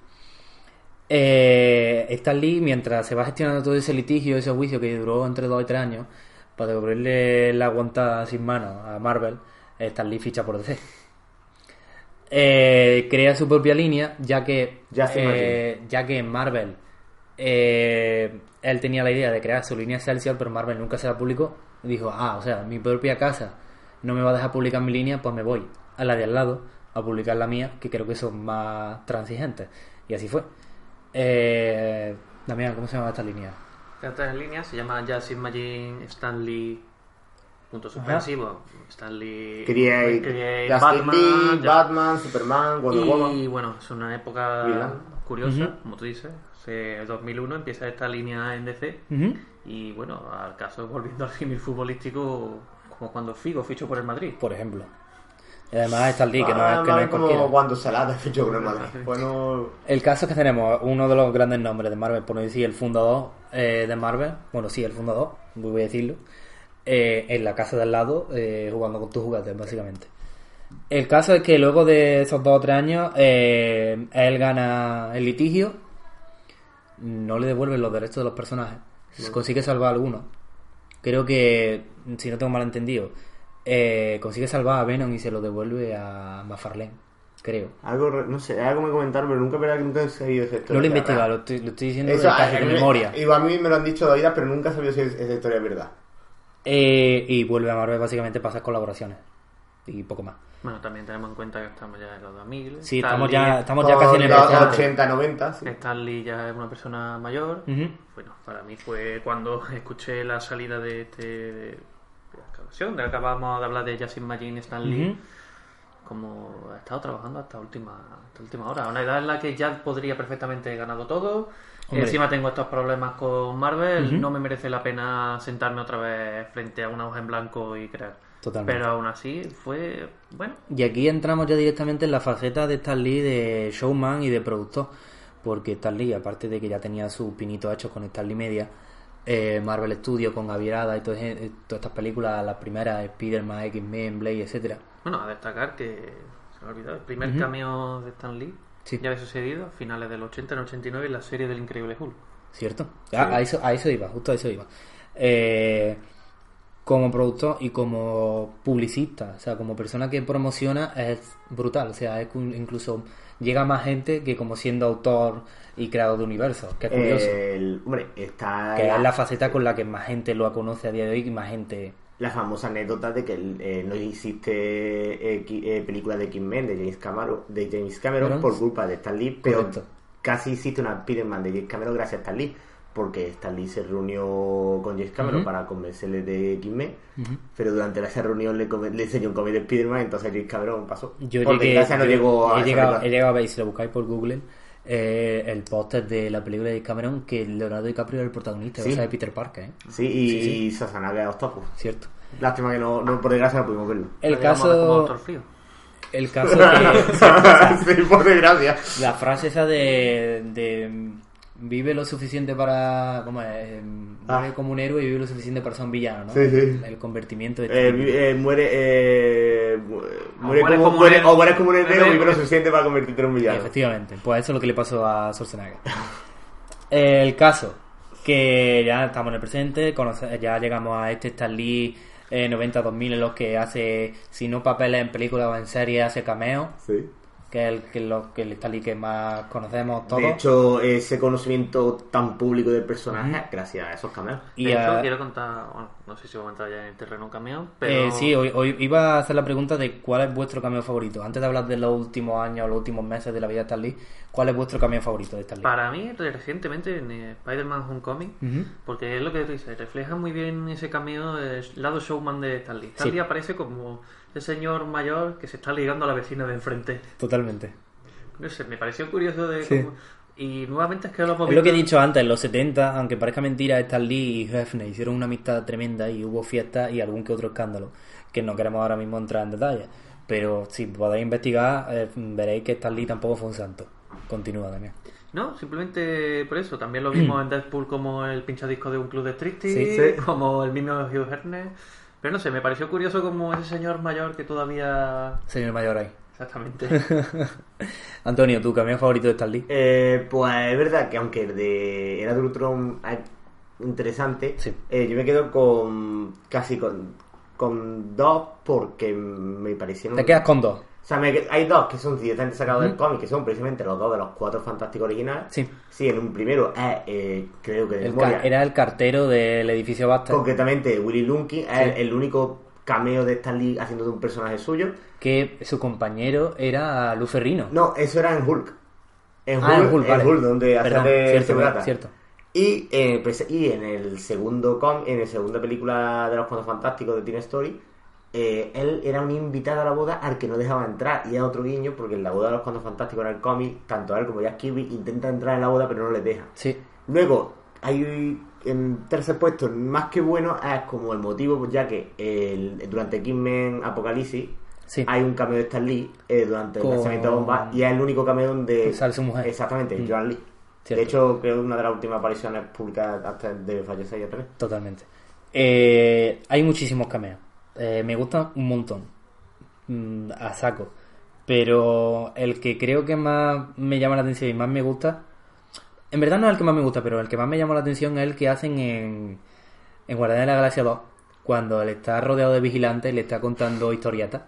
Eh, Stan Lee, mientras se va gestionando todo ese litigio, ese juicio que duró entre dos y tres años, para devolverle la aguantada sin manos a Marvel, Stan Lee ficha por DC. Eh, crea su propia línea, ya que, eh, ya que Marvel eh, él tenía la idea de crear su línea Excelsior, pero Marvel nunca se la publicó. Y dijo, ah, o sea, mi propia casa no me va a dejar publicar mi línea, pues me voy a la de al lado a publicar la mía, que creo que son más transigentes. Y así fue. Eh, Damián, ¿cómo se llama esta línea? Esta línea se llama Jazz Imagine Stanley puntos suspensivos. Stanley, Create, League, ya- Batman, Superman, Wonder y Woman. bueno, es una época curiosa, como tú dices. En 2001 empieza esta línea en DC. Y bueno, al caso, volviendo al símil futbolístico, como cuando Figo fichó por el Madrid. Por ejemplo. Y además está el que no es, Ah, que no es como cualquiera. cuando Salada fichó con el Madrid. Bueno, El caso es que tenemos uno de los grandes nombres de Marvel, por no decir el fundador eh, de Marvel, bueno, sí, el fundador, voy a decirlo, eh, en la casa de al lado, eh, jugando con tus juguetes, básicamente. El caso es que luego de esos dos o tres años, eh, él gana el litigio, no le devuelven los derechos de los personajes, consigue salvar a algunos. Creo que, si no tengo mal entendido, eh, consigue salvar a Venom y se lo devuelve a McFarlane, creo. algo, no sé, algo me comentaron, pero nunca, verdad que nunca he esa historia. No lo he investigado, lo estoy, lo estoy diciendo Eso, de, de me- memoria. igual a mí me lo han dicho de oídas, pero nunca he sabido si es- esa historia es verdad. Eh, y vuelve a Marvel básicamente para hacer colaboraciones. Y poco más. Bueno, también tenemos en cuenta que estamos ya en los 2000. Sí, Stan estamos Lee- ya, estamos ya casi en el Con los presente. 80, 90, sí. Stan Lee ya es una persona mayor. Bueno, para mí fue cuando escuché la salida de este de la excavación, de acabamos de hablar de Justin Magin y Stan Lee, Ujú. como ha estado trabajando hasta última, hasta última hora. Una edad en la que ya podría perfectamente haber ganado todo. Y Hombre. encima tengo estos problemas con Marvel, no me merece la pena sentarme otra vez frente a una hoja en blanco y crear. Totalmente. Pero aún así fue, bueno, Y aquí entramos ya directamente en la faceta de Stan Lee de showman y de productor. Porque Stan Lee, aparte de que ya tenía sus pinitos hechos con Stan Lee Media, eh, Marvel Studios con Avierada y ese- todas estas películas, las primeras, Spider-Man, X-Men, Blade, etcétera Bueno, a destacar que se me ha olvidado, el primer cameo de Stan Lee Sí. ya había sucedido a finales del 80 en el 89 en la serie del Increíble Hulk. ¿Cierto? A, a eso, a eso iba, justo a eso iba. Eh, como productor y como publicista, o sea, como persona que promociona, es brutal. O sea, es incluso llega más gente que como siendo autor y creador de universos, que es curioso. El- hombre, está que la, es la faceta con la que más gente lo conoce a día de hoy y más gente... la famosa anécdota de que eh, no existe eh, eh, película de X-Men de James Cameron, de James Cameron por culpa de Stan Lee, pero Correcto. casi existe una Spider-Man de James Cameron gracias a Stan Lee. Porque Stan Lee se reunió con James Cameron para convencerle de X-Men, pero durante esa reunión le, enseñó un cómic de Spider-Man, entonces James Cameron pasó. Yo Por llegué, desgracia no yo llegó a he, llegado, película. he llegado a ver, si lo buscáis por Google, eh, el póster de la película de Cameron, que Leonardo DiCaprio era el protagonista, Sí. o sea, de Peter Parker, ¿eh? Sí, y, Sí, sí. y Sasanaga Octopus. Cierto. Lástima que no, no, por desgracia no pudimos verlo. El caso... Doctor Frío. El caso que... sí, por desgracia. La frase esa de, de vive lo suficiente para ¿cómo es? Eh, muere Ah. como un héroe y vive lo suficiente para ser un villano, ¿no? Sí, sí. El convertimiento de Eh, eh, muere, eh, mu- muere mueres como, como muere- un o como un héroe o vive lo suficiente para convertirte en un villano. Efectivamente, pues eso es lo que le pasó a Schwarzenegger. el caso, que ya estamos en el presente, conoce- ya llegamos a este Stan Lee eh, 90-2000 en los que hace, si no papeles en películas o en series, hace cameos, Sí. Que es el que, lo, que el Stan Lee que más conocemos todos. De hecho, ese conocimiento tan público del personaje, gracias a esos cameos. y de quiero contar, bueno, no sé si voy a entrar ya en el terreno cameo, pero Eh, sí, hoy, hoy iba a hacer la pregunta de cuál es vuestro cameo favorito. Antes de hablar de los últimos años, los últimos meses de la vida de Stan Lee, ¿cuál es vuestro cameo favorito de Stan Lee? para mí recientemente en eh, Spider-Man Homecoming, porque es lo que dices, refleja muy bien ese cameo el lado showman de Stan Lee. Stan Sí. Lee aparece como ese señor mayor que se está ligando a la vecina de enfrente. Totalmente. No sé, me pareció curioso de Sí. cómo- Y nuevamente es que lo Es lo que he dicho antes, en los 70, aunque parezca mentira, Stan Lee y Hefner hicieron una amistad tremenda y hubo fiestas y algún que otro escándalo, que no queremos ahora mismo entrar en detalles. Pero si podéis investigar, eh, veréis que Stan Lee tampoco fue un santo. Continúa también. No, simplemente por eso. También lo vimos en Deadpool como el pinchadisco de un club de striptease, Sí, sí. como el mismo Hugh Hefner. Pero no sé, me pareció curioso como ese señor mayor que todavía... Señor mayor ahí. Exactamente. Antonio, ¿tu cameo favorito de Stan Lee? Eh, pues es verdad que aunque el de Era de Ultron es interesante, Sí. eh, yo me quedo con casi con, con dos porque me parecieron... Te quedas con dos. O sea, me- hay dos que son directamente sacados del cómic, que son precisamente los dos de los cuatro fantásticos originales. Sí. Sí, en un primero es, eh, creo que de El memoria, ca- era el cartero del edificio Baxter. concretamente Willy Lunky, es el único cameo de Stan Lee haciendo de un personaje suyo. que su compañero era Luferrino. No, eso era en Hulk. En Hulk, Ah, en Hulk, vale. donde hace Perdón, cierto, cierto. Y, eh, pues, y en el segundo com, en el segunda película de los Cuentos Fantásticos de Teen Story, eh, él era un invitado a la boda al que no dejaba entrar. Y es otro guiño, porque en la boda de los Cuentos Fantásticos en el cómic, tanto él como Jack Kirby intentan entrar en la boda, pero no les dejan. Sí. Luego, hay en tercer puesto, más que bueno, es como el motivo, ya que el, durante Kingman Apocalipsis Sí. hay un cameo de Stan Lee eh, durante el lanzamiento de bomba y es el único cameo donde Sale su mujer. Exactamente, Mm. Joan Lee. Cierto. De hecho, creo que es una de las últimas apariciones públicas antes de fallecer también. Totalmente. Eh, hay muchísimos cameos. Eh, me gustan un montón. Mm, a saco. Pero el que creo que más me llama la atención y más me gusta. En verdad no es el que más me gusta, pero el que más me llama la atención es el que hacen en, en Guardianes de la Galaxia 2. Cuando él está rodeado de vigilantes y le está contando historietas.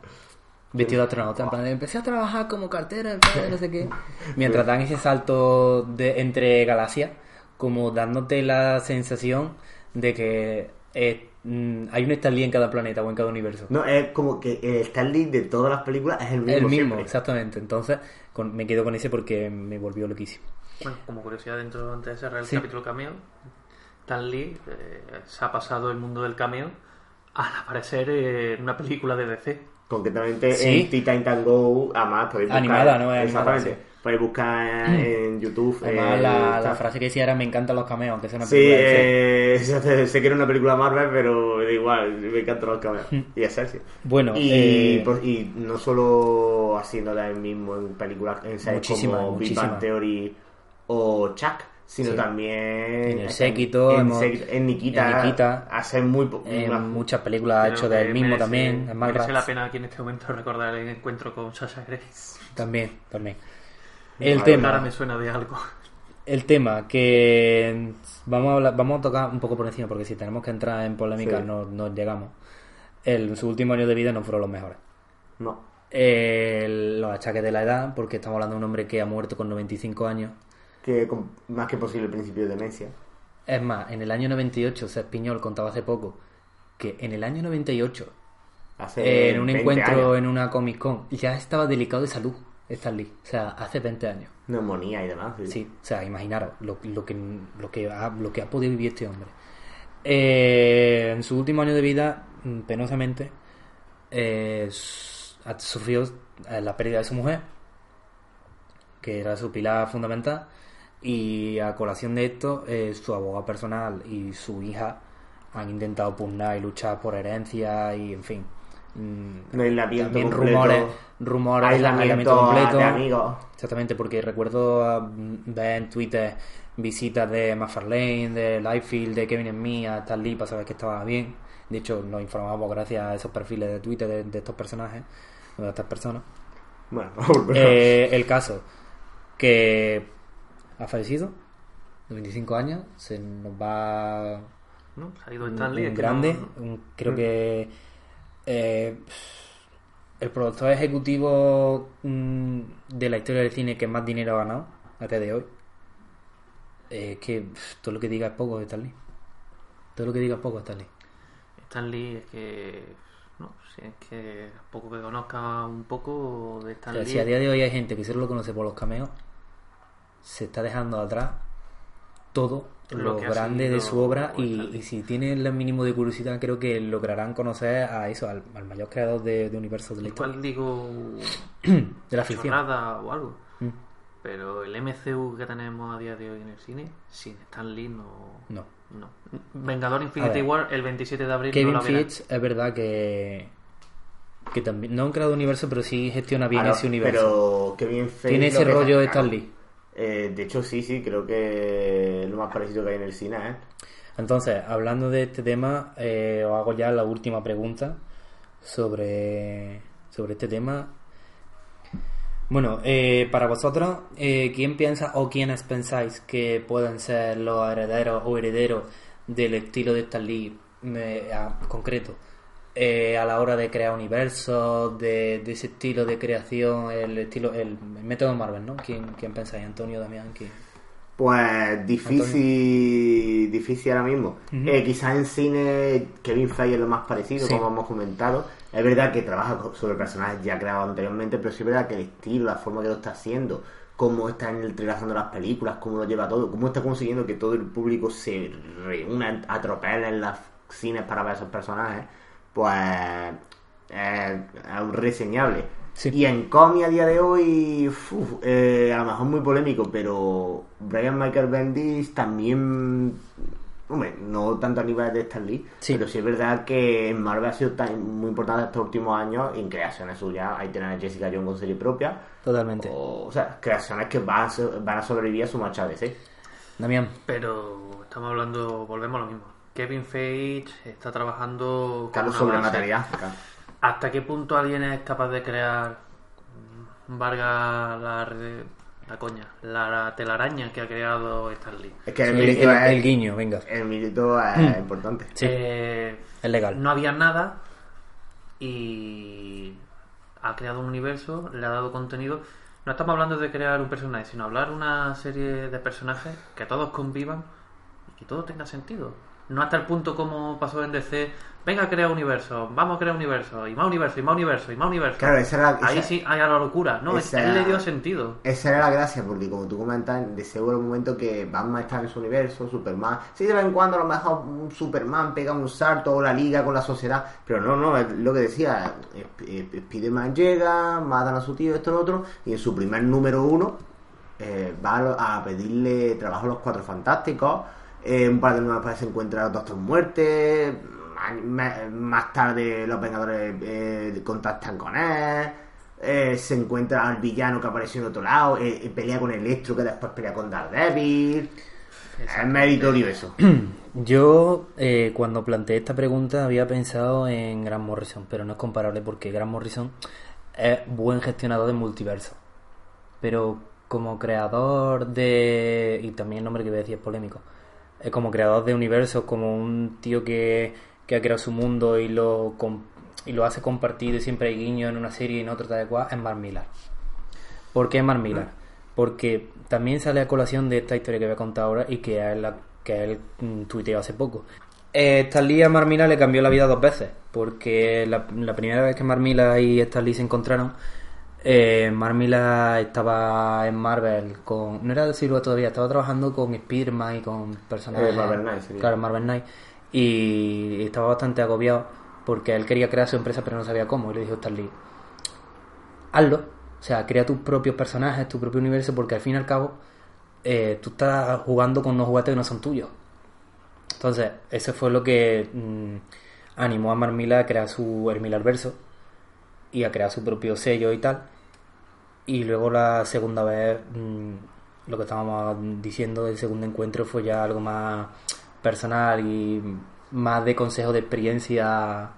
Vestido de astronauta. En plan, empecé a trabajar como cartera, en plan de no sé qué. Mientras dan ese salto de, entre galaxias, como dándote la sensación de que eh, mm, hay un Stan Lee en cada planeta o en cada universo. No, es como que el Stan Lee de todas las películas es el mismo. el mismo, siempre. exactamente. Entonces con- me quedo con ese porque me volvió loquísimo. Bueno, como curiosidad dentro antes de cerrar el Sí. capítulo cameo, Stan Lee eh, se ha pasado el mundo del cameo al aparecer en una película de DC. Concretamente Sí. en Titan Go, además podéis buscar. Animada, ¿no? Es animada, Exactamente. Podéis buscar en YouTube. Además, eh, la, la frase que decía era me encantan los cameos, aunque sea una Sí, película DC". eh, sé, sé que era una película Marvel, pero da igual, me encantan los cameos. Y es Cersei. Bueno, y, eh, y no solo haciendo él mismo en películas, en series como Big. Bang Theory o Chuck, sino Sí. también En el Séquito, en, hemos- en Nikita, en Nikita. hace muy una- muchas películas ha hecho de él mismo merece- también, en Merece la pena aquí en este momento recordar el encuentro con Sasha Grace. También, también. El Ahora tema, me suena de algo. el tema que vamos a hablar- vamos a tocar un poco por encima, porque si tenemos que entrar en polémica Sí. no, no llegamos. El, su último año de vida no fueron los mejores. No. El- los achaques de la edad, porque estamos hablando de un hombre que ha muerto con 95 años. Que con- más que posible el principio de demencia. Es más, en el año 98, Cés Piñol contaba hace poco que en el año 98, Hace en un 20 encuentro años. en una Comic Con, ya estaba delicado de salud, Stan Lee. O sea, hace 20 años. Neumonía y demás. Sí, o sea, imaginaros lo, lo que, lo, que ha, lo que ha podido vivir este hombre. Eh, en su último año de vida, mm, penosamente, eh, sufrió eh, la pérdida de su mujer, que era su pilar fundamental, y a colación de esto, eh, su abogado personal y su hija han intentado pugnar y luchar por herencia y, en fin. mm, Un aislamiento también completo. rumores, rumores, Aislamiento completo. de amigos. Exactamente, porque recuerdo ah, ver en Twitter visitas de McFarlane, de Liefeld, de Kevin Smith a Stan Lee para saber que estaba bien. De hecho, nos informamos gracias a esos perfiles de Twitter de, de estos personajes, o de estas personas. Bueno, vamos a volver. Eh, el caso, que ha fallecido, de 25 años, se nos va ¿no? Se ha ido un, un grande. no- un- creo que eh, el productor ejecutivo mm, de la historia del cine que más dinero ha ganado a día de hoy. Es que pff, todo lo que diga es poco de Stan Lee. Todo lo que diga es poco de Stan Lee. Stan Lee es que. No, si es que poco que conozca un poco de O Stan sea, si a día de hoy hay gente que solo lo conoce por los cameos, se está dejando atrás todo Lo lo, grande de su obra y, si tienen el mínimo de curiosidad creo que lograrán conocer a eso, al, al mayor creador de, de universos de la historia. Igual digo. de la ficción. o algo. Mm, Pero el MCU que tenemos a día de hoy en el cine, sin Stan Lee no. No. no. Vengador Infinity ver. War el 27 de abril no Kevin verá. Fitz es verdad que que también no han creado universo pero sí gestiona bien Ahora, ese universo. Pero Kevin Feige Tiene ese rollo de. Stan Lee. Eh, de hecho, sí, sí, creo que es lo más parecido que hay en el cine, ¿eh? Entonces, hablando de este tema, eh, os hago ya la última pregunta sobre, sobre este tema. Bueno, eh, para vosotros, eh, ¿quién piensa o quiénes pensáis que pueden ser los herederos o herederos del estilo de Stan Lee eh, concreto? Eh, a la hora de crear universos, de, de ese estilo de creación, el estilo, el, método Marvel, ¿no? ¿Quién, quién pensáis? Antonio, Damián, ¿quién? Pues difícil, difícil ahora mismo. Eh, quizás en cine Kevin Feige es lo más parecido, Sí. como hemos comentado. Es verdad que trabaja sobre personajes ya creados anteriormente, pero sí es verdad que el estilo, la forma que lo está haciendo, cómo está entrelazando las películas, cómo lo lleva todo, cómo está consiguiendo que todo el público se reúna a tropel en las cines para ver esos personajes, pues es reseñable. Y en cómic a día de hoy, eh, a lo mejor muy polémico, pero Brian Michael Bendis también Hombre, no tanto a nivel de Stan Lee, pero sí es verdad que en Marvel ha sido muy importante estos últimos años en creaciones suyas. Ahí tenemos a Jessica Jones con serie propia. Totalmente. O, sea, creaciones que van a, van a sobrevivir a su marcha de DC. Damián. Pero estamos hablando, volvemos a lo mismo. Kevin Feige está trabajando con sobre material. ¿Hasta qué punto alguien es capaz de crear Vargas la la coña, la telaraña que ha creado Stan Lee. Es que el, el, guiño, venga. El milito es hmm. importante. Sí, eh, es legal. No había nada y ha creado un universo, le ha dado contenido. No estamos hablando de crear un personaje, sino hablar una serie de personajes que todos convivan y que todo tenga sentido. No hasta el punto como pasó en DC, venga a crear universo, vamos a crear universo, y más universo, y más universo, y más universo. Claro, esa era Ahí sí hay a la locura, ¿no? él le dio sentido. Esa era la gracia, porque como tú comentas, de seguro un momento que Batman está en su universo, Superman. Sí, de vez en cuando a lo mejor un Superman pega un salto o la liga con la sociedad, pero no, no, es lo que decía, Spiderman llega, matan a su tío, esto, lo otro, y en su primer número uno eh, va a pedirle trabajo a los cuatro fantásticos. Eh, un par de nuevas se encuentra Doctor Muerte más tarde los Vengadores eh, contactan con él. Eh, se encuentra al villano que apareció en otro lado. Eh, pelea con Electro que después pelea con Daredevil. Es meritorio eso. Yo, cuando planteé esta pregunta, había pensado en Grant Morrison, pero no es comparable porque Grant Morrison es buen gestionador de multiverso. Pero como creador de. Y también el nombre que voy a decir es polémico. Como creador de universos, como un tío que que ha creado su mundo y lo, y lo hace compartido y siempre hay guiño en una serie y en otra tal cual, es Mark Millar. ¿Por qué Mark Millar? Porque también sale a colación de esta historia que voy a contar ahora y que él, que él mm, tuiteó hace poco. Eh, Lee a Mark Millar le cambió la vida dos veces, porque la, primera vez que Mark Millar y Stan Lee se encontraron, eh, Mark Millar estaba en Marvel con... No era de Silva todavía, estaba trabajando con Spider-Man y con personajes... Eh, Marvel Knight, Claro, Marvel Knight. Y estaba bastante agobiado porque él quería crear su empresa pero no sabía cómo. Y le dijo Stan Lee hazlo. O sea crea tus propios personajes tu propio universo porque al fin y al cabo eh, tú estás jugando con unos juguetes que no son tuyos entonces eso fue lo que mm, animó a Marmila a crear su Hermila Verso y a crear su propio sello y tal y luego la segunda vez mm, lo que estábamos diciendo del segundo encuentro fue ya algo más personal y más de consejo de experiencia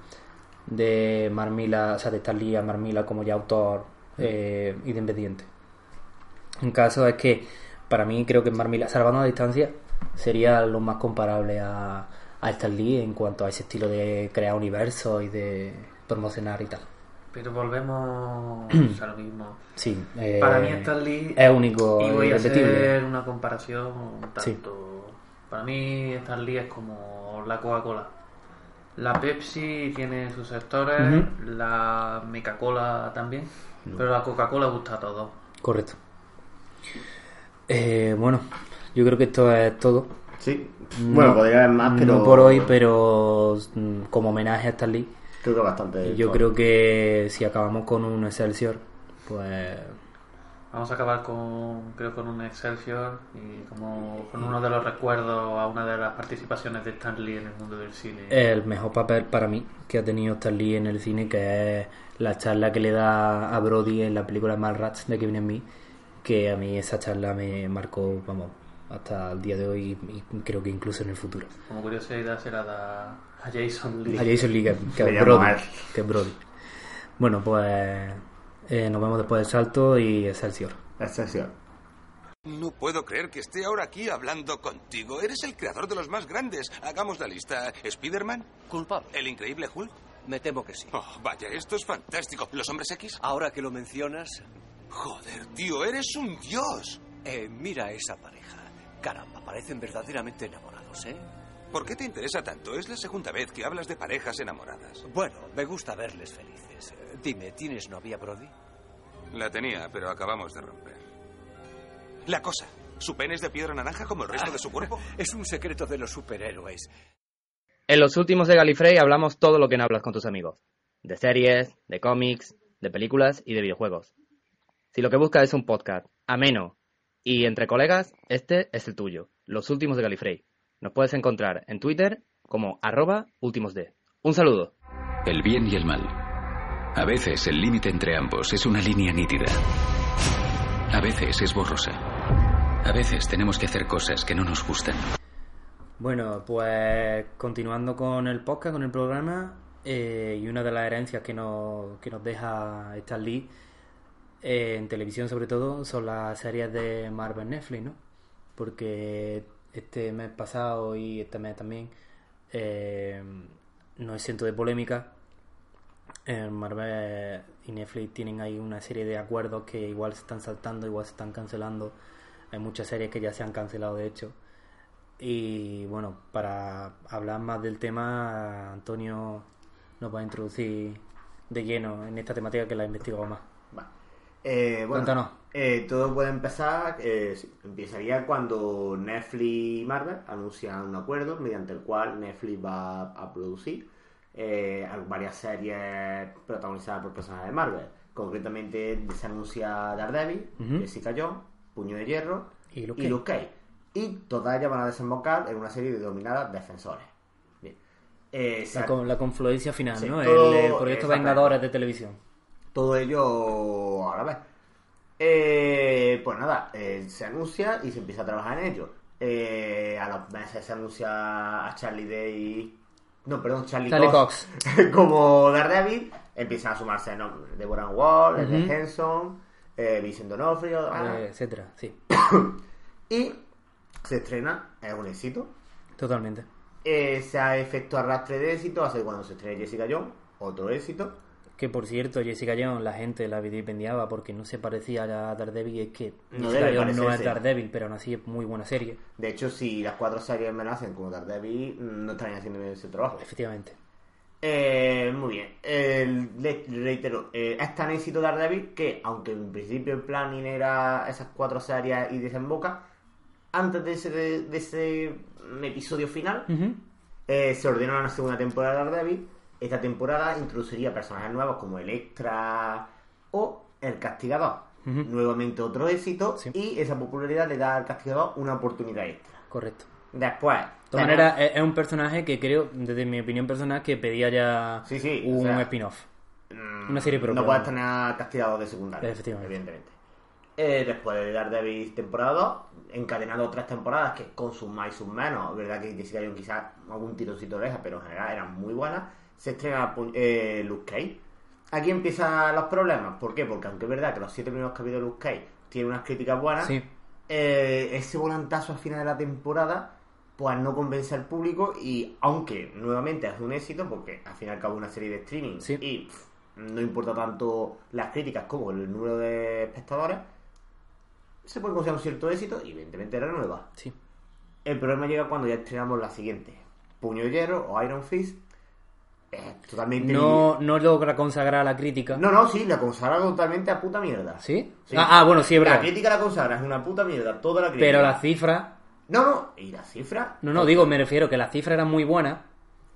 de Marmila, o sea, de estar a Marmila como ya autor eh, independiente. En caso es que para mí creo que Marmila, salvando la distancia, sería lo más comparable a, a Stan Lee en cuanto a ese estilo de crear universos y de promocionar y tal. Pero volvemos a lo mismo. Sí, para mí Stan Lee es único y voy a hacer una comparación tanto para mí Stan Lee es como la Coca-Cola. La Pepsi tiene sus sectores, la Mica-Cola también, pero la Coca-Cola gusta a todos. Correcto. Eh, bueno, yo creo que esto es todo. Sí. bueno, podría haber más, pero... No por hoy, pero mm, como homenaje a Stan Lee. Creo que bastante. Yo creo que si acabamos con un Excelsior, pues Vamos a acabar con, creo, con un Excelsior y como con uno de los recuerdos a una de las participaciones de Stan Lee en el mundo del cine. El mejor papel para mí que ha tenido Stan Lee en el cine, que es la charla que le da a Brody en la película Rats de Kevin Smith, que a mí esa charla me marcó, vamos, hasta el día de hoy y creo que incluso en el futuro. Como curiosidad será a Jason Lee. A Jason Lee, que, es Brody, que es Brody. Bueno, pues eh, nos vemos después del salto y Excelsior. Excelsior. No puedo creer que esté ahora aquí hablando contigo. Eres el creador de los más grandes. Hagamos la lista. ¿Spiderman? Culpable. ¿El increíble Hulk? Me temo que sí. Oh, vaya, esto es fantástico. ¿Los hombres X? Ahora que lo mencionas. Joder, tío, eres un dios. Eh, mira esa pareja. Caramba, parecen verdaderamente enamorados, ¿eh? ¿Por qué te interesa tanto? Es la segunda vez que hablas de parejas enamoradas. Bueno, me gusta verles felices. Dime, ¿tienes novia, Brody? La tenía, pero acabamos de romper. La cosa. ¿Su pene es de piedra naranja como el resto de su cuerpo? Es un secreto de los superhéroes. En los últimos de Galifrey hablamos todo lo que no hablas con tus amigos. De series, de cómics, de películas y de videojuegos. Si lo que buscas es un podcast ameno y entre colegas, este es el tuyo. Los últimos de Galifrey. Nos puedes encontrar en Twitter como arroba ultimosd. Un saludo. El bien y el mal. A veces el límite entre ambos es una línea nítida. A veces es borrosa. A veces tenemos que hacer cosas que no nos gustan. Bueno, pues continuando con el podcast, con el programa, eh, y una de las herencias que nos, que nos deja Stan Lee, eh, en televisión sobre todo, son las series de Marvel Netflix, ¿no? Porque este mes pasado y este mes también eh, no es ciento de polémica. En Marvel y Netflix tienen ahí una serie de acuerdos que igual se están saltando, igual se están cancelando. Hay muchas series que ya se han cancelado, de hecho. Y bueno, para hablar más del tema, Antonio nos va a introducir de lleno en esta temática que la he investigado más. Eh, bueno, Cuéntanos. Eh, todo puede empezar, eh, empezaría cuando Netflix y Marvel anuncian un acuerdo mediante el cual Netflix va a producir eh, varias series protagonizadas por personajes de Marvel. Concretamente se anuncia Daredevil. Jessica Jones, Puño de Hierro Y Luke y Luke Cage. Y todas ellas van a desembocar en una serie denominada Defensores. Bien. Eh, La, ha- con- la confluencia final, Sí, ¿no? todo- el, el proyecto exactamente. Vengadores de televisión. todo ello a la vez. Eh, pues nada, eh, se anuncia y se empieza a trabajar en ello. Eh, a los meses se anuncia a Charlie Day. No, perdón, Charlie, Charlie Cox, como Daredevil. Empiezan a sumarse ¿no? Deborah Wall. Ed Henson, eh, Vincent D'Onofrio. ah, eh, etcétera, sí. y se estrena, es un éxito. Totalmente. Eh, se ha efecto arrastre de éxito, hace cuando se estrena Jessica Jones, otro éxito. Que por cierto, Jessica Jones, la gente la vilipendiaba porque no se parecía a Daredevil. Es que No Jessica debe Jones no es. Daredevil, pero aún así es muy buena serie. De hecho, si las cuatro series me la hacen como Daredevil, no estarían haciendo bien ese trabajo. Efectivamente. Eh, muy bien. Le- reitero, eh, es tan éxito Daredevil que, aunque en principio el planning era esas cuatro series y desemboca, antes de ese, de, ese episodio final, eh, se ordenó una segunda temporada de Daredevil. Esta temporada introduciría personajes nuevos como Electra o El Castigador. Nuevamente otro éxito Sí. y esa popularidad le da al Castigador una oportunidad extra. Correcto. Después. De todas maneras, es, un personaje que creo, desde mi opinión personal, que pedía ya Sí, sí, o un sea, spin-off. Mm, Una serie propia. No puedes tener castigado de secundario. Efectivamente. Evidentemente. Eh, después de Daredevil temporada 2, encadenado tres temporadas que con sus más y sus menos, verdad que Jessica Jones quizás algún tironcito de oreja, pero en general eran muy buenas, se estrena eh, Luke Cage. Aquí empiezan los problemas. ¿Por qué? Porque aunque es verdad que los siete primeros capítulos de Luke Cage tienen unas críticas buenas, Sí. eh, ese volantazo al final de la temporada pues no convence al público y aunque nuevamente es un éxito porque al fin y al cabo es una serie de streaming Sí. y pff, no importa tanto las críticas como el número de espectadores se puede considerar un cierto éxito y evidentemente renueva Sí. el problema llega cuando ya estrenamos la siguiente Puño de Hierro o Iron Fist totalmente No, no logra consagrar a la crítica. no, no, sí, la consagra totalmente a puta mierda. ¿Sí? Ah, ah, bueno, sí, es La verdad. crítica la consagra, es una puta mierda, toda la crítica. Pero las cifras... No, no, y la cifra, No, no, digo, me refiero que las cifras eran muy buenas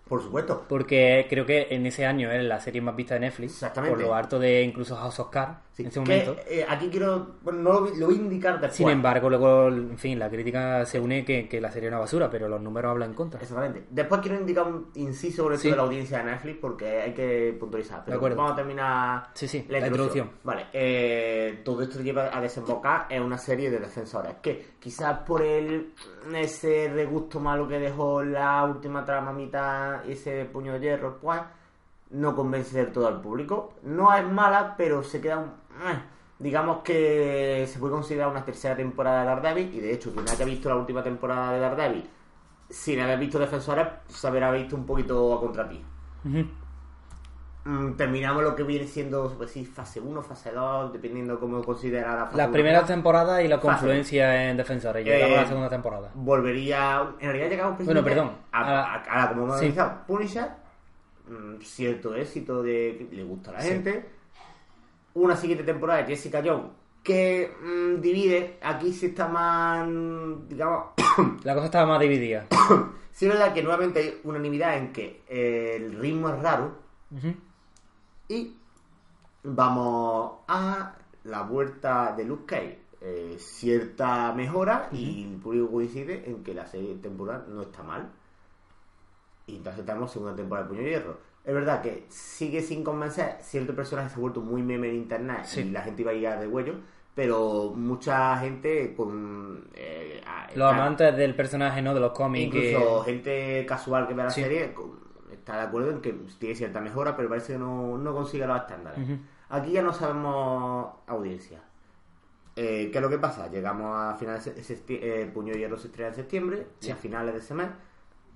por supuesto. porque creo que en ese año es la serie más vista de Netflix. Exactamente. Por lo harto de incluso House of Cards Sí, en ese que, momento. eh, aquí quiero, bueno, no lo, lo voy a indicar después. Sin embargo, luego, en fin, la crítica se une que, que la serie es una basura, pero los números hablan en contra. Exactamente. Después quiero indicar un inciso sobre esto Sí. de la audiencia de Netflix porque hay que puntualizar. Pero De acuerdo. vamos a terminar Sí, sí, la la introducción. introducción. Vale, eh, todo esto lleva a desembocar en una serie de defensores que quizás por el ese regusto malo que dejó la última trama mitad y ese puño de hierro, pues no convence del todo al público. No es mala, pero se queda un... eh, Digamos que se puede considerar una tercera temporada de Daredevil y de hecho quien haya visto la última temporada de Daredevil sin haber visto Defensores se habrá visto un poquito a contrapié. Ujú. Mm, terminamos lo que viene siendo pues, sí, fase 1, fase 2, dependiendo cómo considera la fase La uno. primera temporada y la Fase. confluencia en Defensores. Llegamos Eh, a la segunda temporada. Volvería. En realidad llegamos Bueno, perdón. A, a, a la como hemos Sí. analizado. Punisher, mm, cierto éxito de que le gusta a la Sí. gente. Una siguiente temporada de Jessica Jones que mm, divide, aquí sí está más, digamos, La cosa estaba más dividida. sí es verdad que nuevamente hay unanimidad en que eh, el ritmo es raro y vamos a la vuelta de Luke Cage. Eh, cierta mejora y el público coincide en que la serie temporal no está mal. Y entonces tenemos segunda temporada de Puño de Hierro. Es verdad que sigue sin convencer, cierto personaje se ha vuelto muy meme en internet Sí. y la gente iba a ir de huello, pero mucha gente con... eh, Los está- amantes del personaje, ¿no? De los cómics. Incluso que- gente casual que ve la Sí. serie está de acuerdo en que tiene cierta mejora, pero parece que no, no consigue los estándares. Aquí ya no sabemos audiencia. Eh, ¿Qué es lo que pasa? Llegamos a finales eh, Puño de Hierro se estrena en septiembre y a finales de ese mes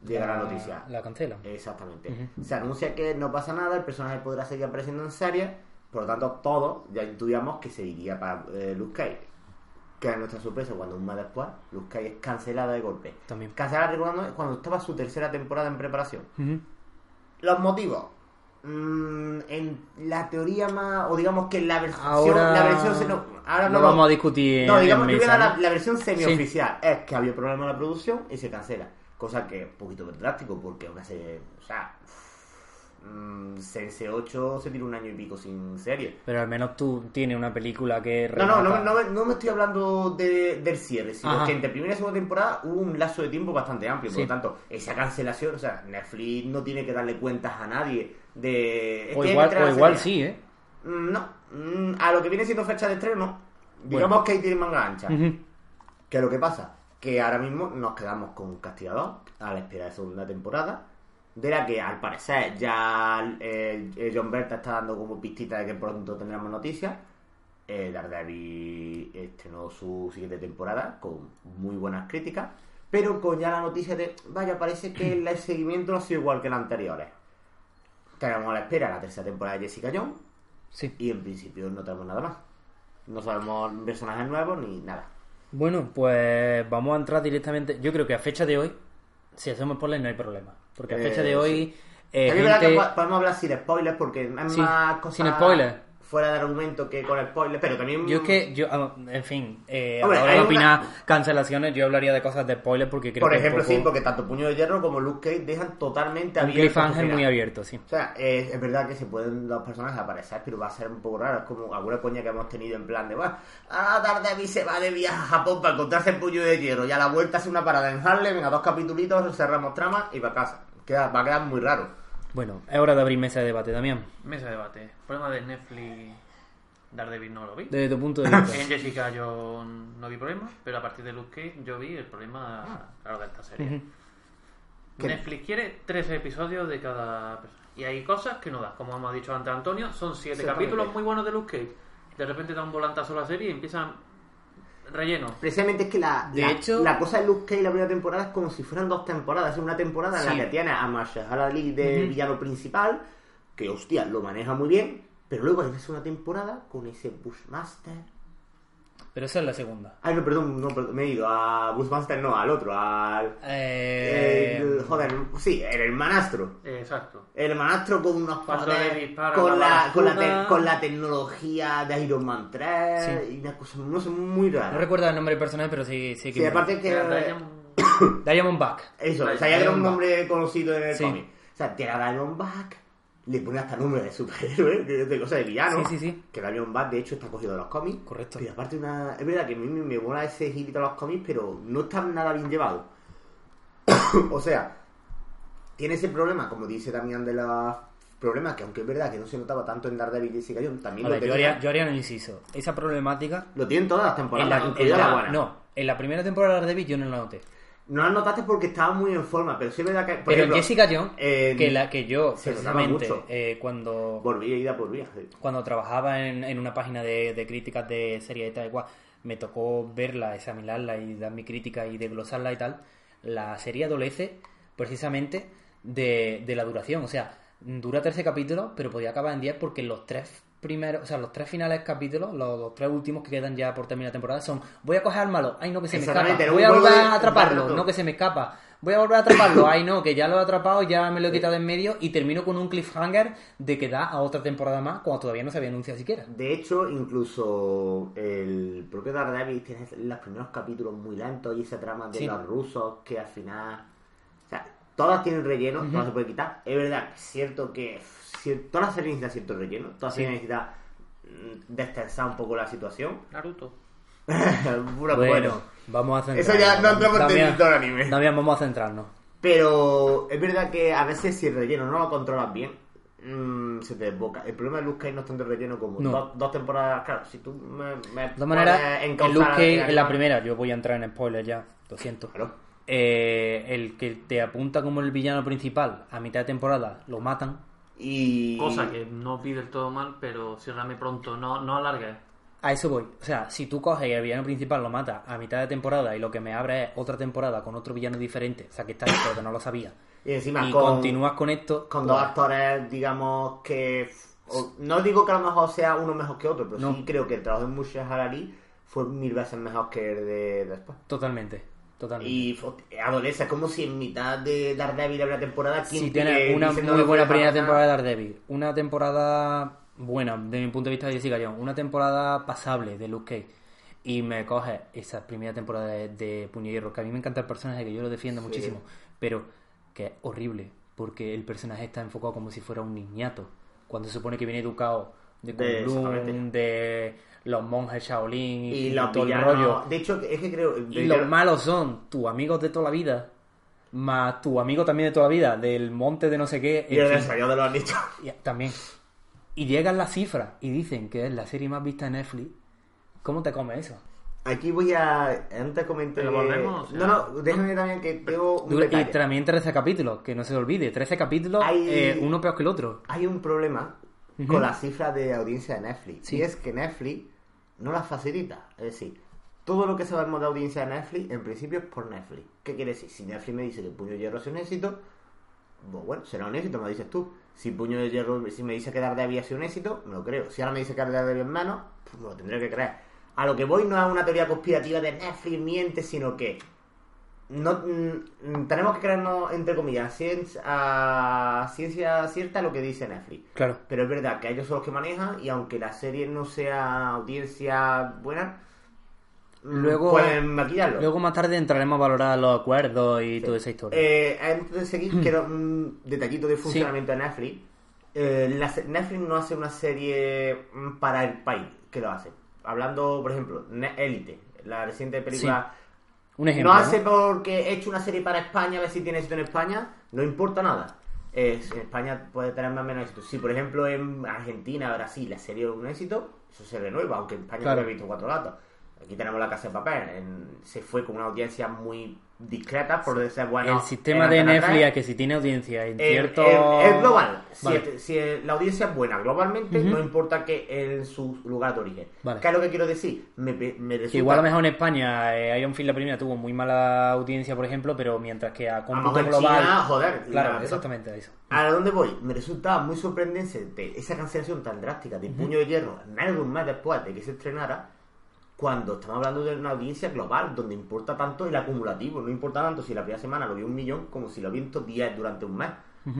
llega la, noticia. La cancelan. Exactamente. Se anuncia que no pasa nada, el personaje podrá seguir apareciendo en series, por lo tanto todos ya intuíamos que se iría para eh, Luke Cage. Que es nuestra sorpresa cuando un mes después Luke Cage es cancelada de golpe. También. Cancelada recordando es cuando estaba su tercera temporada en preparación. Los motivos. Mm, en la teoría más, o digamos que la versión, Ahora- la versión se no- ahora Lo no vamos a discutir no, digamos, a mesa, la, ¿no? la versión semioficial. Es que había problemas en la producción y se cancela. Cosa que es un poquito drástico porque una serie, o sea, mm, Sense 8 se tira un año y pico sin serie. Pero al menos tú tienes una película que... No, no, no, remata- no, me- no me estoy hablando de- del cierre, sino Ajá. que entre primera y segunda temporada hubo un lazo de tiempo bastante amplio. Por Sí. lo tanto, esa cancelación, o sea, Netflix no tiene que darle cuentas a nadie de... O igual, o igual sí, ¿eh? Mm, No, Mm, a lo que viene siendo fecha de estreno, no. digamos que ahí tiene manga ancha. Ujú. ¿Qué es lo que pasa? Que ahora mismo nos quedamos con Castigador a la espera de segunda temporada, de la que al parecer ya eh, eh, John Berta está dando como pistita de que pronto tendremos noticias. Eh, Daredevil estrenó su siguiente temporada con muy buenas críticas, pero con ya la noticia de, vaya, parece que el seguimiento no ha sido igual que las anteriores. Tenemos a la espera la tercera temporada de Jessica Jones Sí. y en principio no tenemos nada más. No sabemos personajes nuevos ni nada. Bueno, pues vamos a entrar directamente. Yo creo que a fecha de hoy, si hacemos spoilers no hay problema. Porque a Eh, fecha de hoy, eh, También es verdad que podemos hablar sin spoilers porque es Sí, más cosas sin spoilers. Fuera de argumento que con spoilers, pero también Yo es que, yo, ah, en fin, eh, Hombre, a la hora hay de una- opinar cancelaciones, yo hablaría de cosas de spoilers porque creo por que ejemplo poco- sí, porque tanto Puño de Hierro como Luke Cage dejan totalmente abierto cliffhanger muy abierto, sí. O sea, es, es verdad que se pueden los personajes aparecer, pero va a ser un poco raro. Es como alguna coña que hemos tenido en plan de, "Buah, a Daredevil se va de viaje a Japón para encontrarse el puño de hierro y a la vuelta hace una parada en Harlem, venga, dos capitulitos, cerramos trama y para casa. Queda, va a quedar muy raro. Bueno, es hora de abrir mesa de debate, Damián. Mesa de debate. Problema de Netflix. Daredevil no lo vi. Desde tu punto de vista. En Jessica yo no vi problema, pero a partir de Luke Cage yo vi el problema, claro, de esta serie. Netflix quiere tres episodios de cada persona. Y hay cosas que no da. Como hemos dicho antes Antonio, son siete capítulos muy buenos de Luke Cage. De repente da un volantazo a la serie y empiezan relleno. Precisamente es que la, De la, hecho- la cosa de Luke Cage la primera temporada es como si fueran dos temporadas. Es una temporada en Sí. la que tiene a Mahershala Ali de villano principal, que hostia, lo maneja muy bien, pero luego tienes una temporada con ese Bushmaster. Pero esa es la segunda. Ay, no, perdón, no, perdón, me he ido a Bushmaster, no, al otro, al... Eh, el- joder, sí, el hermanastro. Exacto. El hermanastro con unos poderes, con, la con, la te- con la tecnología de Iron Man 3 Sí. y una cosa, no sé, muy rara. no recuerdo el nombre del personaje, pero sí, sí que... Sí, aparte que... Era Diamond- Diamond Back. Eso, Vale, o sea, ya era un Diamondback. nombre conocido en el Sí. cómic. O sea, tiene a Diamondback, le pone hasta nombre de superhéroe, de cosa de villano. Sí, sí, sí. Que Diamondback, de hecho, está cogido de los cómics. Correcto. Pero aparte, una... es verdad que a mí me mola ese girito de los cómics, pero no está nada bien llevado. o sea, tiene ese problema, como dice también de los problemas, que aunque es verdad que no se notaba tanto en Daredevil y Jessica Jones, también Ahora, lo, yo tenía. haría, yo haría un inciso. Esa problemática... lo tienen todas las En temporadas, la, en la, la- buena. no, en la primera temporada de Daredevil yo no la noté. No la notaste porque estaba muy en forma, pero sí es verdad que. por Pero ejemplo, Jessica Jones, eh, que, la, que yo, precisamente, eh, cuando, Volvía ida por vía. sí. cuando trabajaba en, en una página de, de críticas de tal y cual, me tocó verla, examinarla y dar mi crítica y desglosarla y tal, la serie adolece precisamente de, de la duración. O sea, dura 13 capítulos, pero podía acabar en 10 porque los tres primeros, o sea, los tres finales capítulos, los, los tres últimos que quedan ya por terminar la temporada son voy a coger al malo, ay no que se me escapa, voy a volver de- a atraparlo, de- no que se me escapa, voy a volver a atraparlo. Ay, no, que ya lo he atrapado, ya me lo he quitado en medio y termino con un cliffhanger de que da a otra temporada más cuando todavía no se había anunciado siquiera. De hecho, incluso el propio Daredevil tiene los primeros capítulos muy lentos y esa trama de Sí. los rusos que al final... O sea, todas tienen relleno, todas se puede quitar. Es verdad, es cierto que todas las series necesitan cierto relleno, todas Sí. necesitan mm, destensar un poco la situación. Naruto. Puro Bueno, bueno. vamos a centrarnos. Eso ya no entramos en todo el anime. Damián, vamos a centrarnos. Pero es verdad que a veces si el relleno no lo controlas bien, mm, se te desboca. El problema de Luke Cage no es tanto el relleno como No. dos, dos temporadas. Claro, si tú me, me De todas maneras, pones el Luke Cage la- en la primera, yo voy a entrar en spoilers ya, lo siento. Claro. Eh, el que te apunta como el villano principal a mitad de temporada, lo matan. Y... Cosa que no vi del todo mal, pero ciérrame pronto, no, no alargues. A eso voy. O sea, si tú coges y el villano principal lo mata a mitad de temporada y lo que me abre es otra temporada con otro villano diferente, o sea, que está ahí, pero que no lo sabía, Y encima y con, continúas con esto, con pues, dos actores, digamos que... o- no digo que a lo mejor sea uno mejor que otro, pero No. sí creo que el trabajo de Musha Harari fue mil veces mejor que el de después. Totalmente, totalmente. Y adolece, es como si en mitad de Daredevil habría temporada... ¿quién si tiene tiene una muy buena primera temporada de Daredevil, una temporada buena desde mi punto de vista de Jessica Jones, una temporada pasable de Luke Cage. Y me coge esa primera temporada de, de Puño y Hierro, que a mí me encanta el personaje, que yo lo defiendo Sí. muchísimo, pero que es horrible, porque el personaje está enfocado como si fuera un niñato, cuando se supone que viene educado de De- los monjes Shaolin y, Y los todo el rollo. De hecho, es que creo... Y los malos son tus amigos de toda la vida, más tu amigo también de toda la vida, del monte de no sé qué. Y el ensayo de los nichos. También. Y llegan las cifras y dicen que es la serie más vista en Netflix. ¿Cómo te comes eso? Aquí voy a... Antes comenté... Pero volvemos, No, no, déjame también que tengo un Dura- y también 13 capítulos, que no se olvide. 13 capítulos, Hay- eh, uno peor que el otro. Hay un problema Con las cifras de audiencia de Netflix. Sí. Y es que Netflix no las facilita. Es decir, todo lo que sabemos de audiencia de Netflix, en principio es por Netflix. ¿Qué quiere decir? Si Netflix me dice que Puño de Hierro es un éxito, pues bueno, será un éxito, me lo dices tú. Si Puño de Hierro, si me dice que Daredevil ha sido un éxito, me lo creo. Si ahora me dice que Daredevil es menos, pues me lo tendré que creer. A lo que voy no es una teoría conspirativa de Netflix miente, sino que no mm, tenemos que creernos, entre comillas, cien- a ciencia cierta lo que dice Netflix. Claro. Pero es verdad que ellos son los que manejan y aunque la serie no sea audiencia buena, mm, Luego, pueden maquillarlo. luego más tarde entraremos a valorar los acuerdos y toda esa historia. Eh, antes de seguir, quiero un detallito de funcionamiento de Netflix. Eh, la Netflix no hace una serie mm, para el país que lo hace. Hablando, por ejemplo, Elite, la reciente película. Un ejemplo. no ¿no? hace porque he hecho una serie para España, a ver si tiene éxito en España, no importa nada. Eh, en España puede tener más o menos éxito. Si, por ejemplo, en Argentina, Brasil, la serie es un éxito, eso se renueva, aunque en España Claro. no he visto cuatro gatos. Aquí tenemos la casa de papel. en- se fue con una audiencia muy discreta, por decir, bueno. el sistema de Netflix 3, es que si tiene audiencia en eh, cierto... eh, es global. Si, Vale. el- si el- la audiencia es buena globalmente, Ujú. no importa que en su lugar de origen. Vale. ¿Qué es lo que quiero decir? Me, me Que resulta- igual a lo mejor en España eh, Iron Fist la primera tuvo muy mala audiencia, por ejemplo, pero mientras que a a cómputo en global... China, joder. claro, la- exactamente a eso. ¿A dónde voy? Me resultaba muy sorprendente de esa cancelación tan drástica de Puño de Hierro, menos de un mes después de que se estrenara, cuando estamos hablando de una audiencia global, donde importa tanto el acumulativo, no importa tanto si la primera semana lo vio un millón como si lo ha visto 10 durante un mes,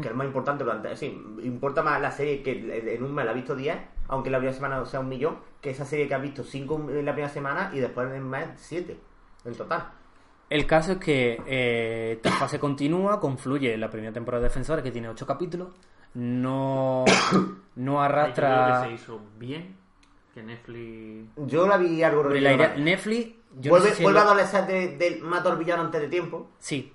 que es más importante durante... Sí, importa más la serie que en un mes la ha visto 10, aunque la primera semana sea un millón, que esa serie que ha visto 5 en la primera semana y después en el mes 7, en total. El caso es que eh, esta fase continúa, confluye en la primera temporada de Defensores, que tiene ocho capítulos, no, no Yo arrastra... creo que se hizo bien, que Netflix... Yo la vi algo la. Netflix... yo no Vuelve, sé si vuelve lo- a adolecer de- del mato al villano antes de tiempo. Sí.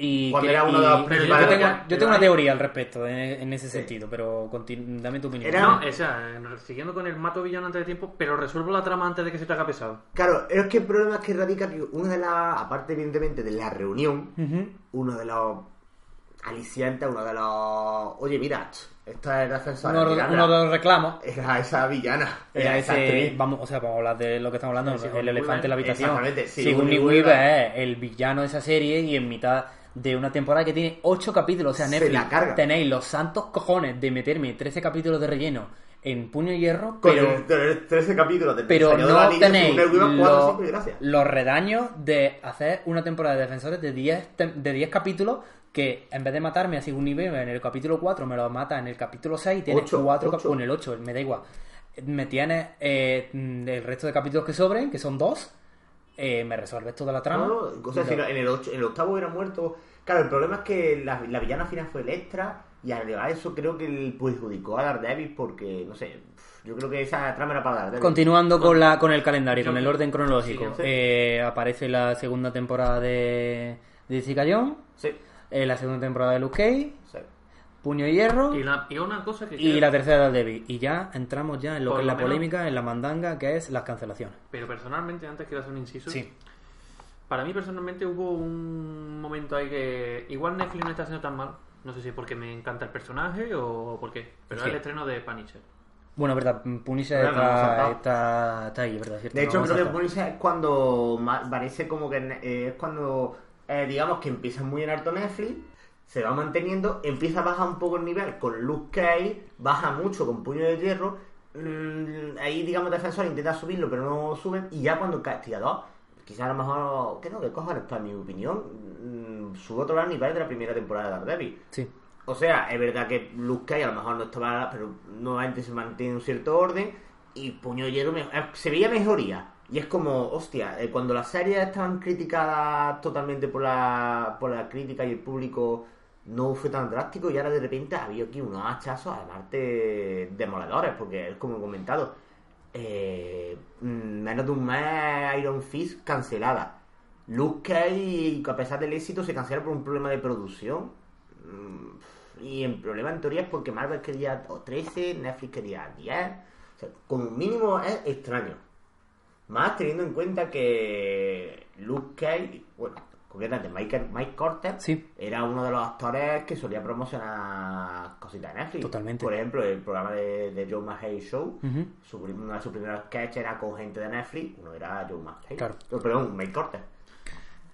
Y Cuando que- era uno y- de los yo, tengo, yo tengo una teoría al respecto en, en ese sentido, pero dame tu opinión. Era- No, o sea, eh, siguiendo con el mato villano antes de tiempo, pero resuelvo la trama antes de que se te haga pesado. Claro, es que el problema es que radica que una de las, aparte evidentemente de la reunión, uno de los alicientes, uno de los... Oye, mira, esta es defensora. uno, de- uno de los reclamos Era esa villana. era esa ese, actriz. vamos, o sea, vamos a hablar de lo que estamos hablando, Sí, el elefante en la habitación. Exactamente, Sigourney Sigourney Weaver es el villano de esa serie y en mitad de una temporada que tiene 8 capítulos, o sea, Se Netflix, la carga. tenéis los santos cojones de meterme 13 capítulos de relleno en Puño y Hierro, Con pero, el- tener 13 capítulos de pero de no Anillos, tenéis los redaños de hacer una temporada de Defensores de 10, tem- de 10 capítulos que en vez de matarme así un nivel en el capítulo 4 me lo mata en el capítulo 6 y tienes Ocho, 4 ocho. o en el 8, me da igual. Me tienes eh, el resto de capítulos que sobren, que son dos, eh, me resuelves toda la trama. No, no, o sea, si en, el ocho- en el octavo hubiera muerto. Claro, el problema es que la, la villana final fue Electra. Y a eso creo que perjudicó a Daredevil porque, no sé, yo creo que esa trama era para Daredevil. Continuando con la con el calendario, con el orden cronológico, sí, sí. eh, aparece la segunda temporada de, de Jessica Jones, Sí, eh, la segunda temporada de Luke Cage, sí. Puño y Hierro Y, la, y una cosa que y quiero- la tercera de Daredevil. Y ya entramos ya en lo Por que es la menos- polémica, en la mandanga, que es las cancelaciones. Pero personalmente, antes quiero hacer un inciso. Sí. Para mí personalmente hubo un momento ahí que igual Netflix no está haciendo tan mal. No sé si es porque me encanta el personaje o por qué. Pero Sí. es el estreno de Punisher. Bueno, verdad, Punisher está, está, está ahí, ¿verdad? Cierto, De no hecho, hemos creo que. Punisher es cuando parece como que eh, es cuando, eh, digamos que empieza muy en alto Netflix, se va manteniendo, empieza a bajar un poco el nivel con Luke Cage, baja mucho con Puño de Hierro, mm, ahí digamos Defensor intenta subirlo pero no suben, y ya cuando Castigador, quizás a lo mejor, que no, que cojones, para mi opinión, mm, sube otro al nivel de la primera temporada de Daredevil. Sí. O sea, es verdad que Luke Cage a lo mejor no estaba, pero nuevamente se mantiene un cierto orden y Puño de Hierro eh, se veía mejoría. Y es como, hostia, eh, cuando las series estaban criticadas totalmente por la, por la crítica y el público no fue tan drástico y ahora de repente había aquí unos hachazos, además de demoledores, porque es como he comentado, eh, mm, menos de un mes Iron Fist cancelada. Luke Cage, a pesar del éxito, se cancela por un problema de producción. Mm, Y el problema en teoría es porque Marvel quería o 13, Netflix quería 10. O sea, como mínimo es extraño. Más teniendo en cuenta que Luke Cage, bueno, concretamente Mike, Mike Corter, Sí. era uno de los actores que solía promocionar cositas de Netflix. Totalmente. Por ejemplo, el programa de, de Joe McHale Show, Ujú. su, uno de sus primeros sketches era con gente de Netflix, uno era Joe McHale. Claro. Oh, perdón, Mike Corter.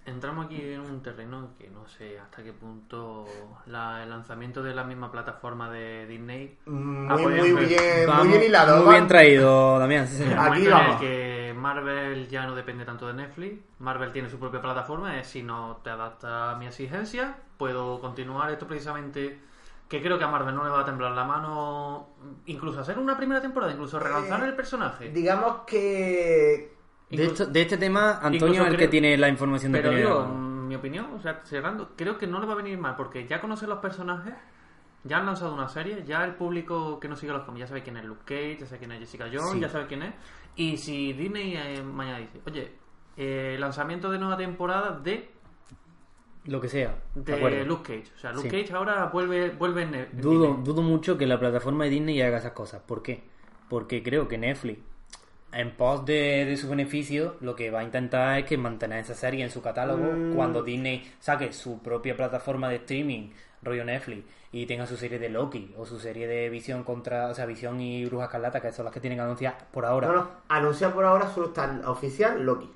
Entramos aquí en un terreno que no sé hasta qué punto la- el lanzamiento de la misma plataforma de Disney Muy, podido muy influir. bien, Vamos, muy bien hilado. Muy bien traído, Damián, sí, señor. Aquí momento en el vamos. que Marvel ya no depende tanto de Netflix, Marvel tiene su propia plataforma, es si no te adapta a mi exigencia, puedo continuar esto precisamente que creo que a Marvel no le va a temblar la mano incluso hacer una primera temporada, incluso relanzar Eh, el personaje. Digamos que De, esto- de este tema, Antonio es el que tiene la información de Pero digo, mi opinión, o sea, cerrando, creo que no le va a venir mal porque ya conocen los personajes, ya han lanzado una serie, ya el público que no sigue los cómics ya sabe quién es Luke Cage, ya sabe quién es Jessica Jones, Sí. ya sabe quién es. Y si Disney eh, mañana dice, oye, eh, lanzamiento de nueva temporada de, Lo que sea. de acuerdo. Luke Cage, o sea, Luke Sí. Cage ahora vuelve, vuelve en, en Dudo, Disney. dudo mucho que la plataforma de Disney haga esas cosas. ¿Por qué? Porque creo que Netflix, en pos de, de su beneficio, lo que va a intentar es que mantener esa serie en su catálogo Mm. cuando Disney saque su propia plataforma de streaming, rollo Netflix, y tenga su serie de Loki o su serie de Visión contra, o sea, Visión y Bruja Escarlata, que son las que tienen anunciadas por ahora. No, no, anunciar por ahora solo está oficial Loki.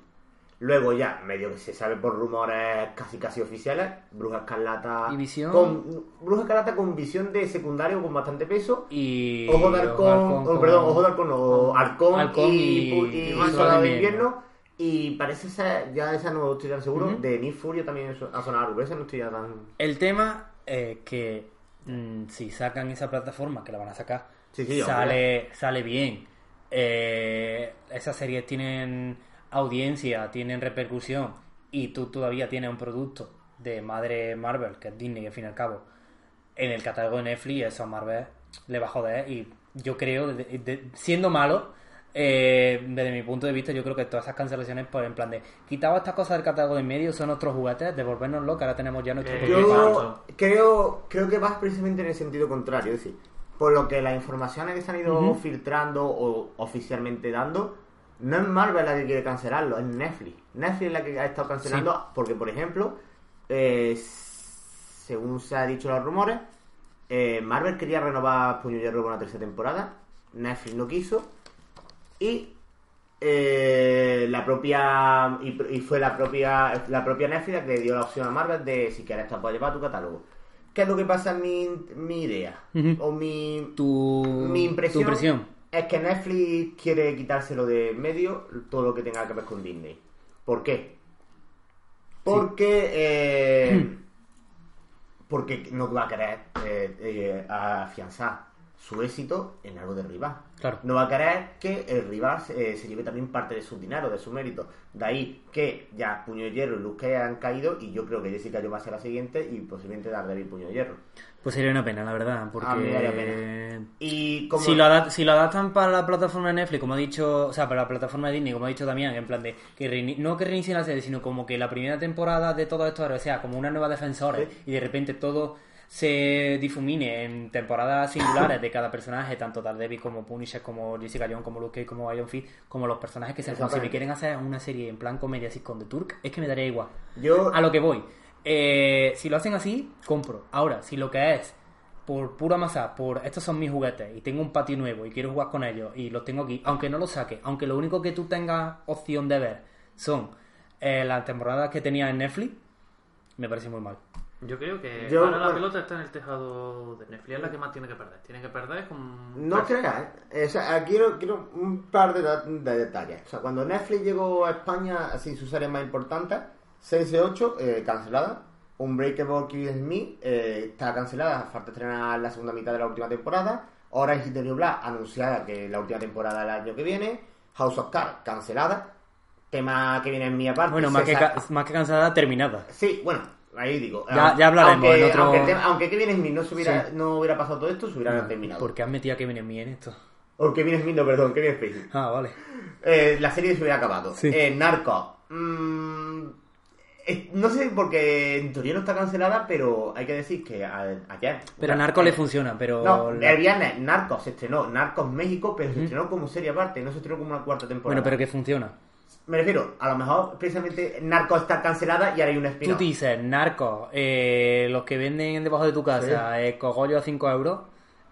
Luego ya, medio que se sabe por rumores casi casi oficiales, Bruja Escarlata... ¿Y Visión? Con, Bruja Escarlata con visión de secundario con bastante peso. Y Ojo de Halcón oh, con- perdón, Ojo de Halcón, no, Halcón, Halcón y, y- y, y Soldado Soldado de invierno. Y parece ser, ya esa no estoy tan seguro, de Nick Furio también ha sonado algo, pero esa no estoy ya tan... El tema es que mm, si sacan esa plataforma, que la van a sacar, Sí, sí, sale, sale bien. Eh, esas series tienen audiencia, tienen repercusión y tú todavía tienes un producto de madre Marvel, que es Disney al fin y al cabo, en el catálogo de Netflix, eso a Marvel le va a joder. Y yo creo, de- de- siendo malo, eh, desde mi punto de vista, yo creo que todas esas cancelaciones, pues en plan de quitado estas cosas del catálogo de en medio, son nuestros juguetes, devolvernoslo, que ahora tenemos ya nuestro Eh, Yo- creo, creo que vas precisamente en el sentido contrario, es decir, por lo que las informaciones que se han ido filtrando o oficialmente dando, no es Marvel la que quiere cancelarlo, es Netflix. Netflix es la que ha estado cancelando porque, por ejemplo, eh, según se ha dicho los rumores, eh, Marvel quería renovar Puño y Hierro con una tercera temporada, Netflix no quiso y eh, la propia y, y fue la propia la propia Netflix la que le dio la opción a Marvel de si quieres te puedes llevar tu catálogo ¿qué es lo que pasa en mi, mi idea? O mi, Tu, mi impresión, tu impresión. Es que Netflix quiere quitárselo de medio todo lo que tenga que ver con Disney. ¿Por qué? Porque eh, porque no va a querer eh, eh, afianzar su éxito en algo de rival. Claro. No va a querer que el rival eh, se lleve también parte de su dinero, de su mérito. De ahí que ya Puño de Hierro y Luke han caído y yo creo que Jessica Jones va a ser la siguiente y posiblemente Daredevil Puño de Hierro. Pues sería una pena, la verdad, porque... A mí me daría pena. Y como... Si lo, adap- si lo adaptan para la plataforma de Netflix, como ha dicho, o sea, para la plataforma de Disney, como ha dicho Damián, en plan de que reini- no que reinicien la serie, sino como que la primera temporada de todos estos héroes sea como una nueva defensores y de repente todo se difumine en temporadas singulares de cada personaje, tanto Daredevil como Punisher, como Jessica Jones, como Luke Cage, como Iron Fist, como los personajes que sean. Si me quieren hacer una serie en plan comedia así con The Turk, es que me daría igual. Yo- A lo que voy. Eh, si lo hacen así, compro. Ahora, si lo que es por pura masa, por estos son mis juguetes y tengo un patio nuevo y quiero jugar con ellos y los tengo aquí, aunque no los saque, aunque lo único que tú tengas opción de ver son eh, las temporadas que tenía en Netflix, me parece muy mal. Yo creo que Yo- ahora la bueno. pelota está en el tejado de Netflix, es la que más tiene que perder. Tiene que perder con... No creas, ¿eh? O sea, aquí quiero, quiero un par de, detalles. O sea, cuando Netflix llegó a España, así sus series más importantes, 6-8, eh, cancelada. Unbreakable Kimmy Smith eh, está cancelada, falta estrenar la segunda mitad de la última temporada. Orange is the New Black, anunciada que la última temporada del año que viene. House of Cards, cancelada. Tema que viene en mi aparte. Bueno, más que, César- ca- más que cansada, terminada. Sí, bueno, ahí digo. Ya- hablaremos Aunque, en otro- aunque, tema- aunque Kevin Smith no, se hubiera, Sí. no hubiera pasado todo esto, se hubiera terminado. ¿Por qué has metido a Kevin mí en esto? O Kevin Smith, no, perdón, Kevin Spacey. Ah, vale. Eh, la serie se hubiera acabado. Sí. Eh, Narcos. mm, no sé porque en teoría no está cancelada, pero hay que decir que a- ayer. Pero a Narco le funciona, pero... No, el viernes Narcos se estrenó, Narcos México, pero se estrenó como serie aparte, no se estrenó como una cuarta temporada. Bueno, pero que funciona. Me refiero, a lo mejor precisamente Narcos está cancelada y ahora hay un Tú spin dices, narcos, eh, los que venden debajo de tu casa, eh, cogollo a 5 euros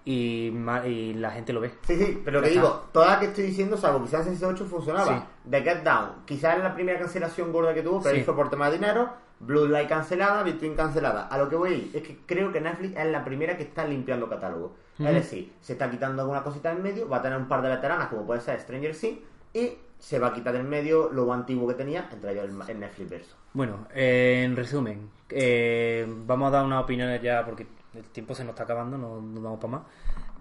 y, y la gente lo ve. Sí, sí, pero que digo, todas las que estoy diciendo, salvo quizás en 8 funcionaba. Sí. The Get Down, quizás es la primera cancelación gorda que tuvo, pero Sí. fue por tema de dinero. Blue Light cancelada, Between cancelada. A lo que voy es que creo que Netflix es la primera que está limpiando catálogo. Es decir, se está quitando alguna cosita en medio, va a tener un par de veteranas como puede ser Stranger Things y se va a quitar en medio lo antiguo que tenía, entre ellos el, el Netflix verso. Bueno, eh, en resumen, eh, vamos a dar unas opiniones ya, porque el tiempo se nos está acabando, no, no damos para más.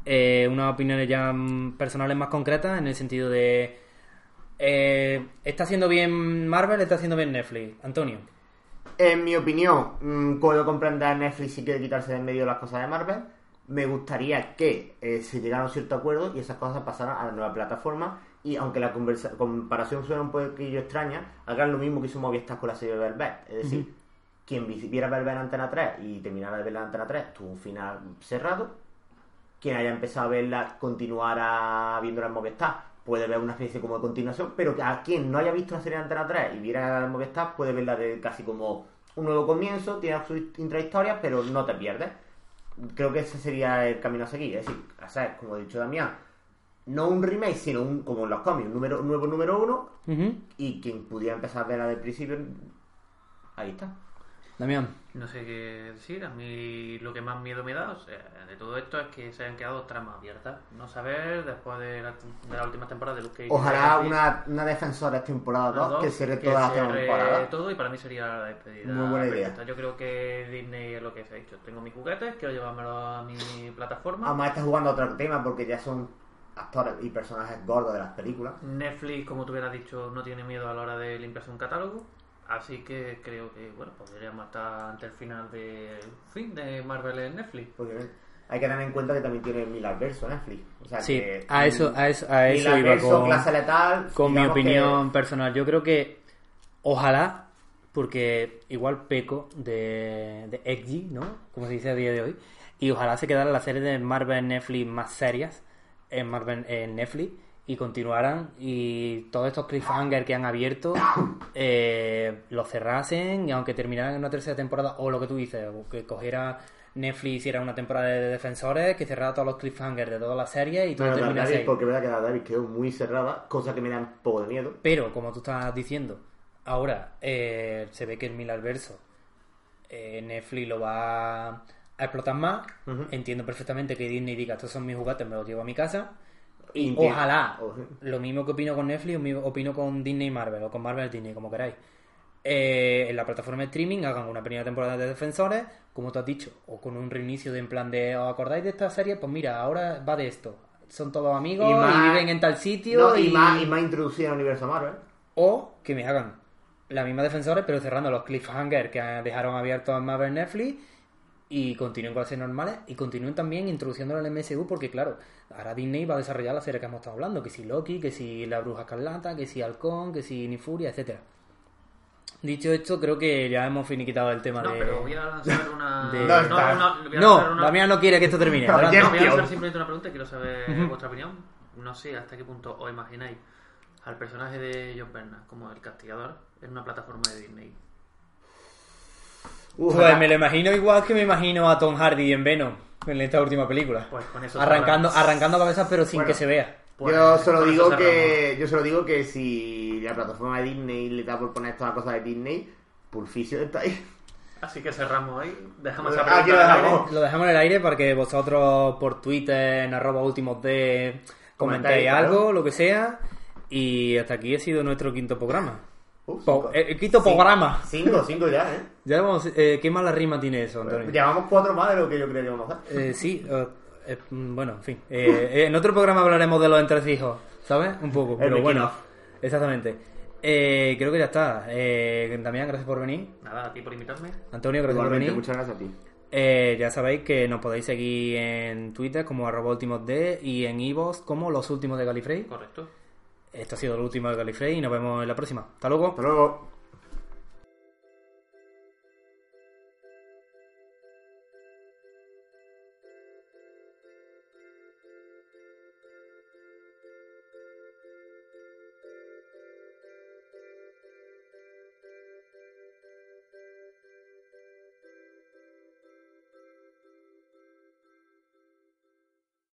Eh, unas opiniones ya mm, personales más concretas, en el sentido de... eh, ¿Está haciendo bien Marvel? ¿Está haciendo bien Netflix? Antonio. En mi opinión, mm, puedo comprender Netflix si quiere quitarse de en medio las cosas de Marvel. Me gustaría que eh, se llegara a un cierto acuerdo y esas cosas pasaran a la nueva plataforma. Y aunque la comparación suena un poquillo extraña, hagan lo mismo que hizo Movistar con la serie de Velvet. Es decir, quien vi- viera Velvet en Antena 3 y terminara de verla en Antena 3 tuvo un final cerrado. Quien haya empezado a verla, continuara viéndola en Movistar, puede ver una especie como de continuación, pero a quien no haya visto la serie de Antena 3 y viera en Movistar, puede verla de casi como un nuevo comienzo, tiene sus intrahistorias, pero no te pierdes. Creo que ese sería el camino a seguir. Es decir, sea, como ha dicho Damián, no un remake, sino un, como en los cómics, un, número, un nuevo número uno, y quien pudiera empezar a verla del principio, ahí está. Damián. No sé qué decir, a mí lo que más miedo me da o sea, de todo esto es que se hayan quedado tramas abiertas. No saber después de la, de la última temporada de Luke Cage. Ojalá una, una defensora temporada Las 2 que dos, cierre que toda la temporada. todo y para mí sería la despedida. Muy buena idea. perfecta. Yo creo que Disney es lo que se ha dicho. Tengo mis juguetes, quiero llevármelo a mi plataforma. Además está jugando a otro tema porque ya son actores y personajes gordos de las películas. Netflix, como tú hubieras dicho, no tiene miedo a la hora de limpiarse un catálogo. Así que creo que, bueno, podríamos estar ante el final de fin de Marvel en Netflix. Porque hay que tener en cuenta que también tiene Milarverso Netflix. O sea Sí, que, a eso, a eso, a eso iba con, clase letal. con mi que- opinión personal. Yo creo que ojalá, porque igual peco de, de edgy, ¿no? Como se dice a día de hoy, y ojalá se quedara la serie de Marvel en Netflix más serias en Marvel en Netflix y continuaran y todos estos cliffhangers que han abierto eh, los cerrasen y aunque terminaran en una tercera temporada o lo que tú dices, o que cogiera Netflix hiciera una temporada de defensores que cerrara todos los cliffhangers de toda la serie y todo Bueno, terminase ahí. porque verdad que la Daredevil quedó muy cerrada, cosa que me da un poco de miedo. Pero, como tú estás diciendo, ahora eh, se ve que el Milarverso eh, Netflix lo va explotan más. Entiendo perfectamente que Disney diga, estos son mis juguetes, me los llevo a mi casa. Y ojalá, lo mismo que opino con Netflix, opino con Disney y Marvel, o con Marvel Disney, como queráis. Eh, en la plataforma de streaming hagan una primera temporada de Defensores, como tú has dicho, o con un reinicio de en plan de, ¿os acordáis de esta serie? Pues mira, ahora va de esto. Son todos amigos y, más- viven en tal sitio. No, y, más, y más introducida al universo Marvel. O que me hagan la misma Defensores, pero cerrando los cliffhangers que dejaron abiertos en Marvel Netflix y continúen con las series normales y continúen también introduciéndolo en el MSU porque claro, ahora Disney va a desarrollar la serie que hemos estado hablando, que si Loki, que si La Bruja Escarlata, que si Halcón, que si Nifuria, etcétera. Dicho esto, creo que ya hemos finiquitado el tema No, de... pero voy a lanzar una. de- No, no, una- Damián no quiere que esto termine. No, voy a lanzar simplemente una pregunta y quiero saber vuestra opinión. No sé hasta qué punto os imagináis al personaje de John Bernard como el castigador en una plataforma de Disney. Uf, Pues me lo imagino igual que me imagino a Tom Hardy en Venom, en esta última película. Pues con eso arrancando, arrancando cabezas pero sin Bueno. que se vea. Pues, yo solo digo que yo solo digo que si la plataforma de Disney le da por poner todas las cosas de Disney, Pulficio está ahí. Así que cerramos ahí. Dejamos esa Aquí pregunta. lo dejamos. Lo dejamos en el aire para que vosotros por Twitter, en arroba últimos de comentéis algo, claro. lo que sea. Y hasta aquí ha sido nuestro quinto programa. Uf, Po- cinco. el quinto Cinco. programa. Cinco, cinco ya, ¿eh? Ya vamos, eh, ¿Qué mala rima tiene eso, Antonio? Llevamos cuatro más de lo que yo creo que vamos a hacer. Eh, sí, eh, eh, bueno, en fin. Eh, eh, en otro programa hablaremos de los entresijos, ¿sabes? Un poco, pero bueno. Exactamente. Eh, creo que ya está. Eh, Damián, gracias por venir. Nada, a ti por invitarme. Antonio, gracias por venir. muchas gracias a ti. Eh, ya sabéis que nos podéis seguir en Twitter como arroba últimos de y en iVoox como los últimos de Galifrey. Correcto. Esto ha sido el último de Galifrey y nos vemos en la próxima. Hasta luego. Hasta luego.